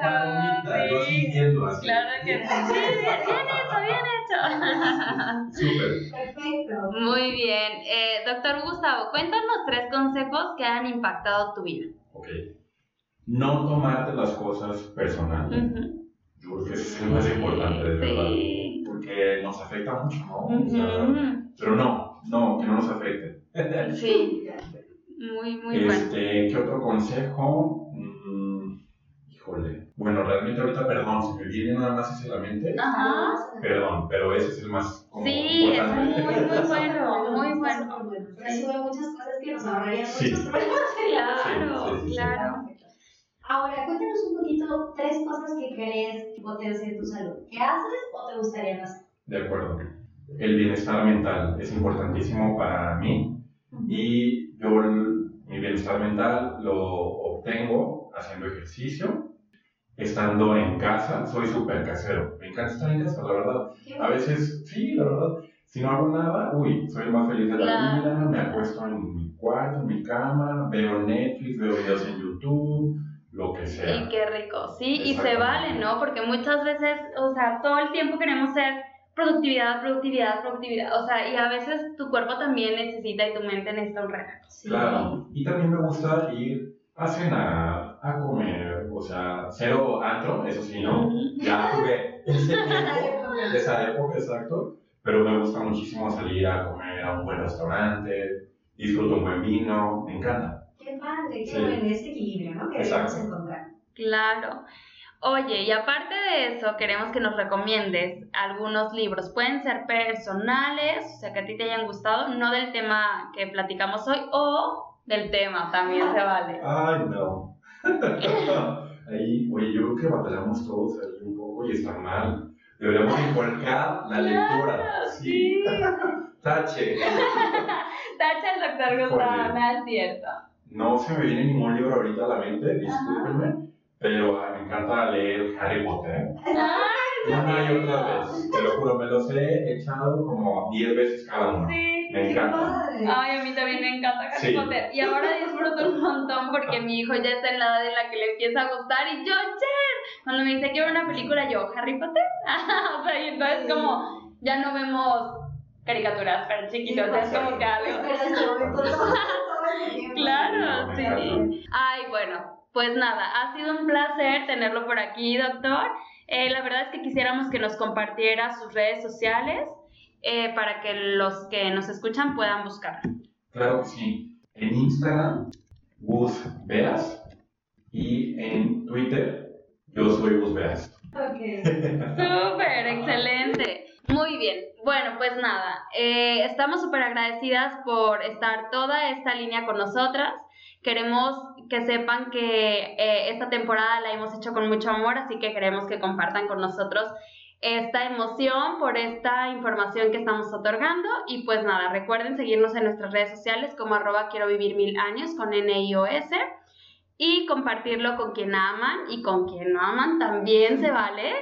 Palomita, *laughs* sintiendo así. Claro que sí. Sí, bien, bien hecho, bien hecho. Súper. Perfecto. Muy bien. Eh, doctor Gustavo, cuéntanos tres consejos que han impactado tu vida. Ok. No tomarte las cosas personales. Ujú. Yo creo que eso es lo más importante, de verdad. Sí. Porque nos afecta mucho, ¿no? O sea, pero no, no, que no nos afecte. Sí, muy, muy bueno. Este, ¿qué otro consejo? Mm, híjole. Bueno, realmente ahorita, perdón, si me viene nada más ese a la mente, Ajá. perdón, pero ese es el más como, Sí, es importante. muy, muy bueno, muy bueno. Resume muchas cosas que nos ahorrarían Sí. muchos problemas. *laughs* Claro, sí. claro. Ahora, cuéntanos un poquito tres cosas que crees que potencian tu salud. ¿Qué haces o te gustaría hacer? De acuerdo. El bienestar mental es importantísimo para mí y yo mi bienestar mental lo obtengo haciendo ejercicio, estando en casa, soy súper casero, me encanta estar en casa, la verdad. ¿Qué A veces, sí, la verdad, si no hago nada, uy, soy el más feliz de la Claro. vida, me acuesto en mi cuarto, en mi cama, veo Netflix, veo videos en YouTube, lo que sea. Y qué rico, sí, y se vale, ¿no? Porque muchas veces, o sea, todo el tiempo queremos ser productividad, productividad, productividad, o sea, y a veces tu cuerpo también necesita y tu mente necesita un relajo. Sí. Claro, y también me gusta ir a cenar, a comer, o sea, cero antro, eso sí, ¿no? Ya jugué ese *laughs* tiempo, de esa época, exacto, pero me gusta muchísimo salir a comer a un buen restaurante, disfruto un buen vino, me encanta. Qué padre, qué Sí. bueno, ese equilibrio, ¿no? Que Exacto. debemos encontrar. Claro. Oye, y aparte de eso, queremos que nos recomiendes algunos libros. Pueden ser personales, o sea, que a ti te hayan gustado, no del tema que platicamos hoy, o del tema, también se vale. Ay, no. *laughs* Ahí, oye, yo creo que batallamos todos ahí un poco y está mal. Deberíamos inculcar la lectura. Sí. *laughs* Tache. *laughs* Tacha el doctor Gustavo, no es cierto. No se me viene ningún libro ahorita a la mente, discúlpenme, pero ah, me encanta leer Harry Potter. Una y otra vez, te lo juro, me los he echado como 10 veces cada uno. Sí. Me encanta. Ay, a mí también me encanta Harry Sí. Potter. Y ahora disfruto un montón porque mi hijo ya está en la edad en la que le empieza a gustar. Y yo, Cher, cuando me dice quiero una película, yo, ¿Harry Potter? *laughs* o sea, y entonces como ya no vemos caricaturas para chiquitos, ya es como que algo. *laughs* *laughs* Claro, sí. Ay, bueno, pues nada, ha sido un placer tenerlo por aquí, doctor. Eh, la verdad es que quisiéramos que nos compartiera sus redes sociales eh, para que los que nos escuchan puedan buscar. Claro que sí. En Instagram, Gus Veas. Y en Twitter, yo soy Gus Veas. Ok. *laughs* Súper, excelente. Muy bien. Bueno, pues nada, eh, estamos súper agradecidas por estar toda esta línea con nosotras. Queremos que sepan que eh, esta temporada la hemos hecho con mucho amor, así que queremos que compartan con nosotros esta emoción por esta información que estamos otorgando. Y pues nada, recuerden seguirnos en nuestras redes sociales como arroba quiero vivir mil años con N I O S y compartirlo con quien aman y con quien no aman también se vale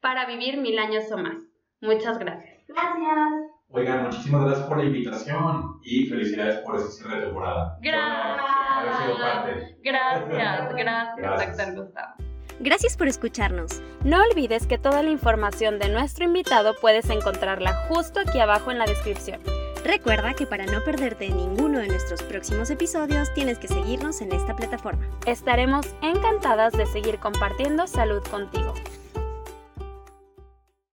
para vivir mil años o más. Muchas gracias. Gracias. Oigan, muchísimas gracias por la invitación y felicidades por ese cierre de temporada. Gracias. Parte. Gracias, *laughs* gracias, Gracias. doctor Gustavo. Gracias por escucharnos. No olvides que toda la información de nuestro invitado puedes encontrarla justo aquí abajo en la descripción. Recuerda que para no perderte ninguno de nuestros próximos episodios tienes que seguirnos en esta plataforma. Estaremos encantadas de seguir compartiendo salud contigo.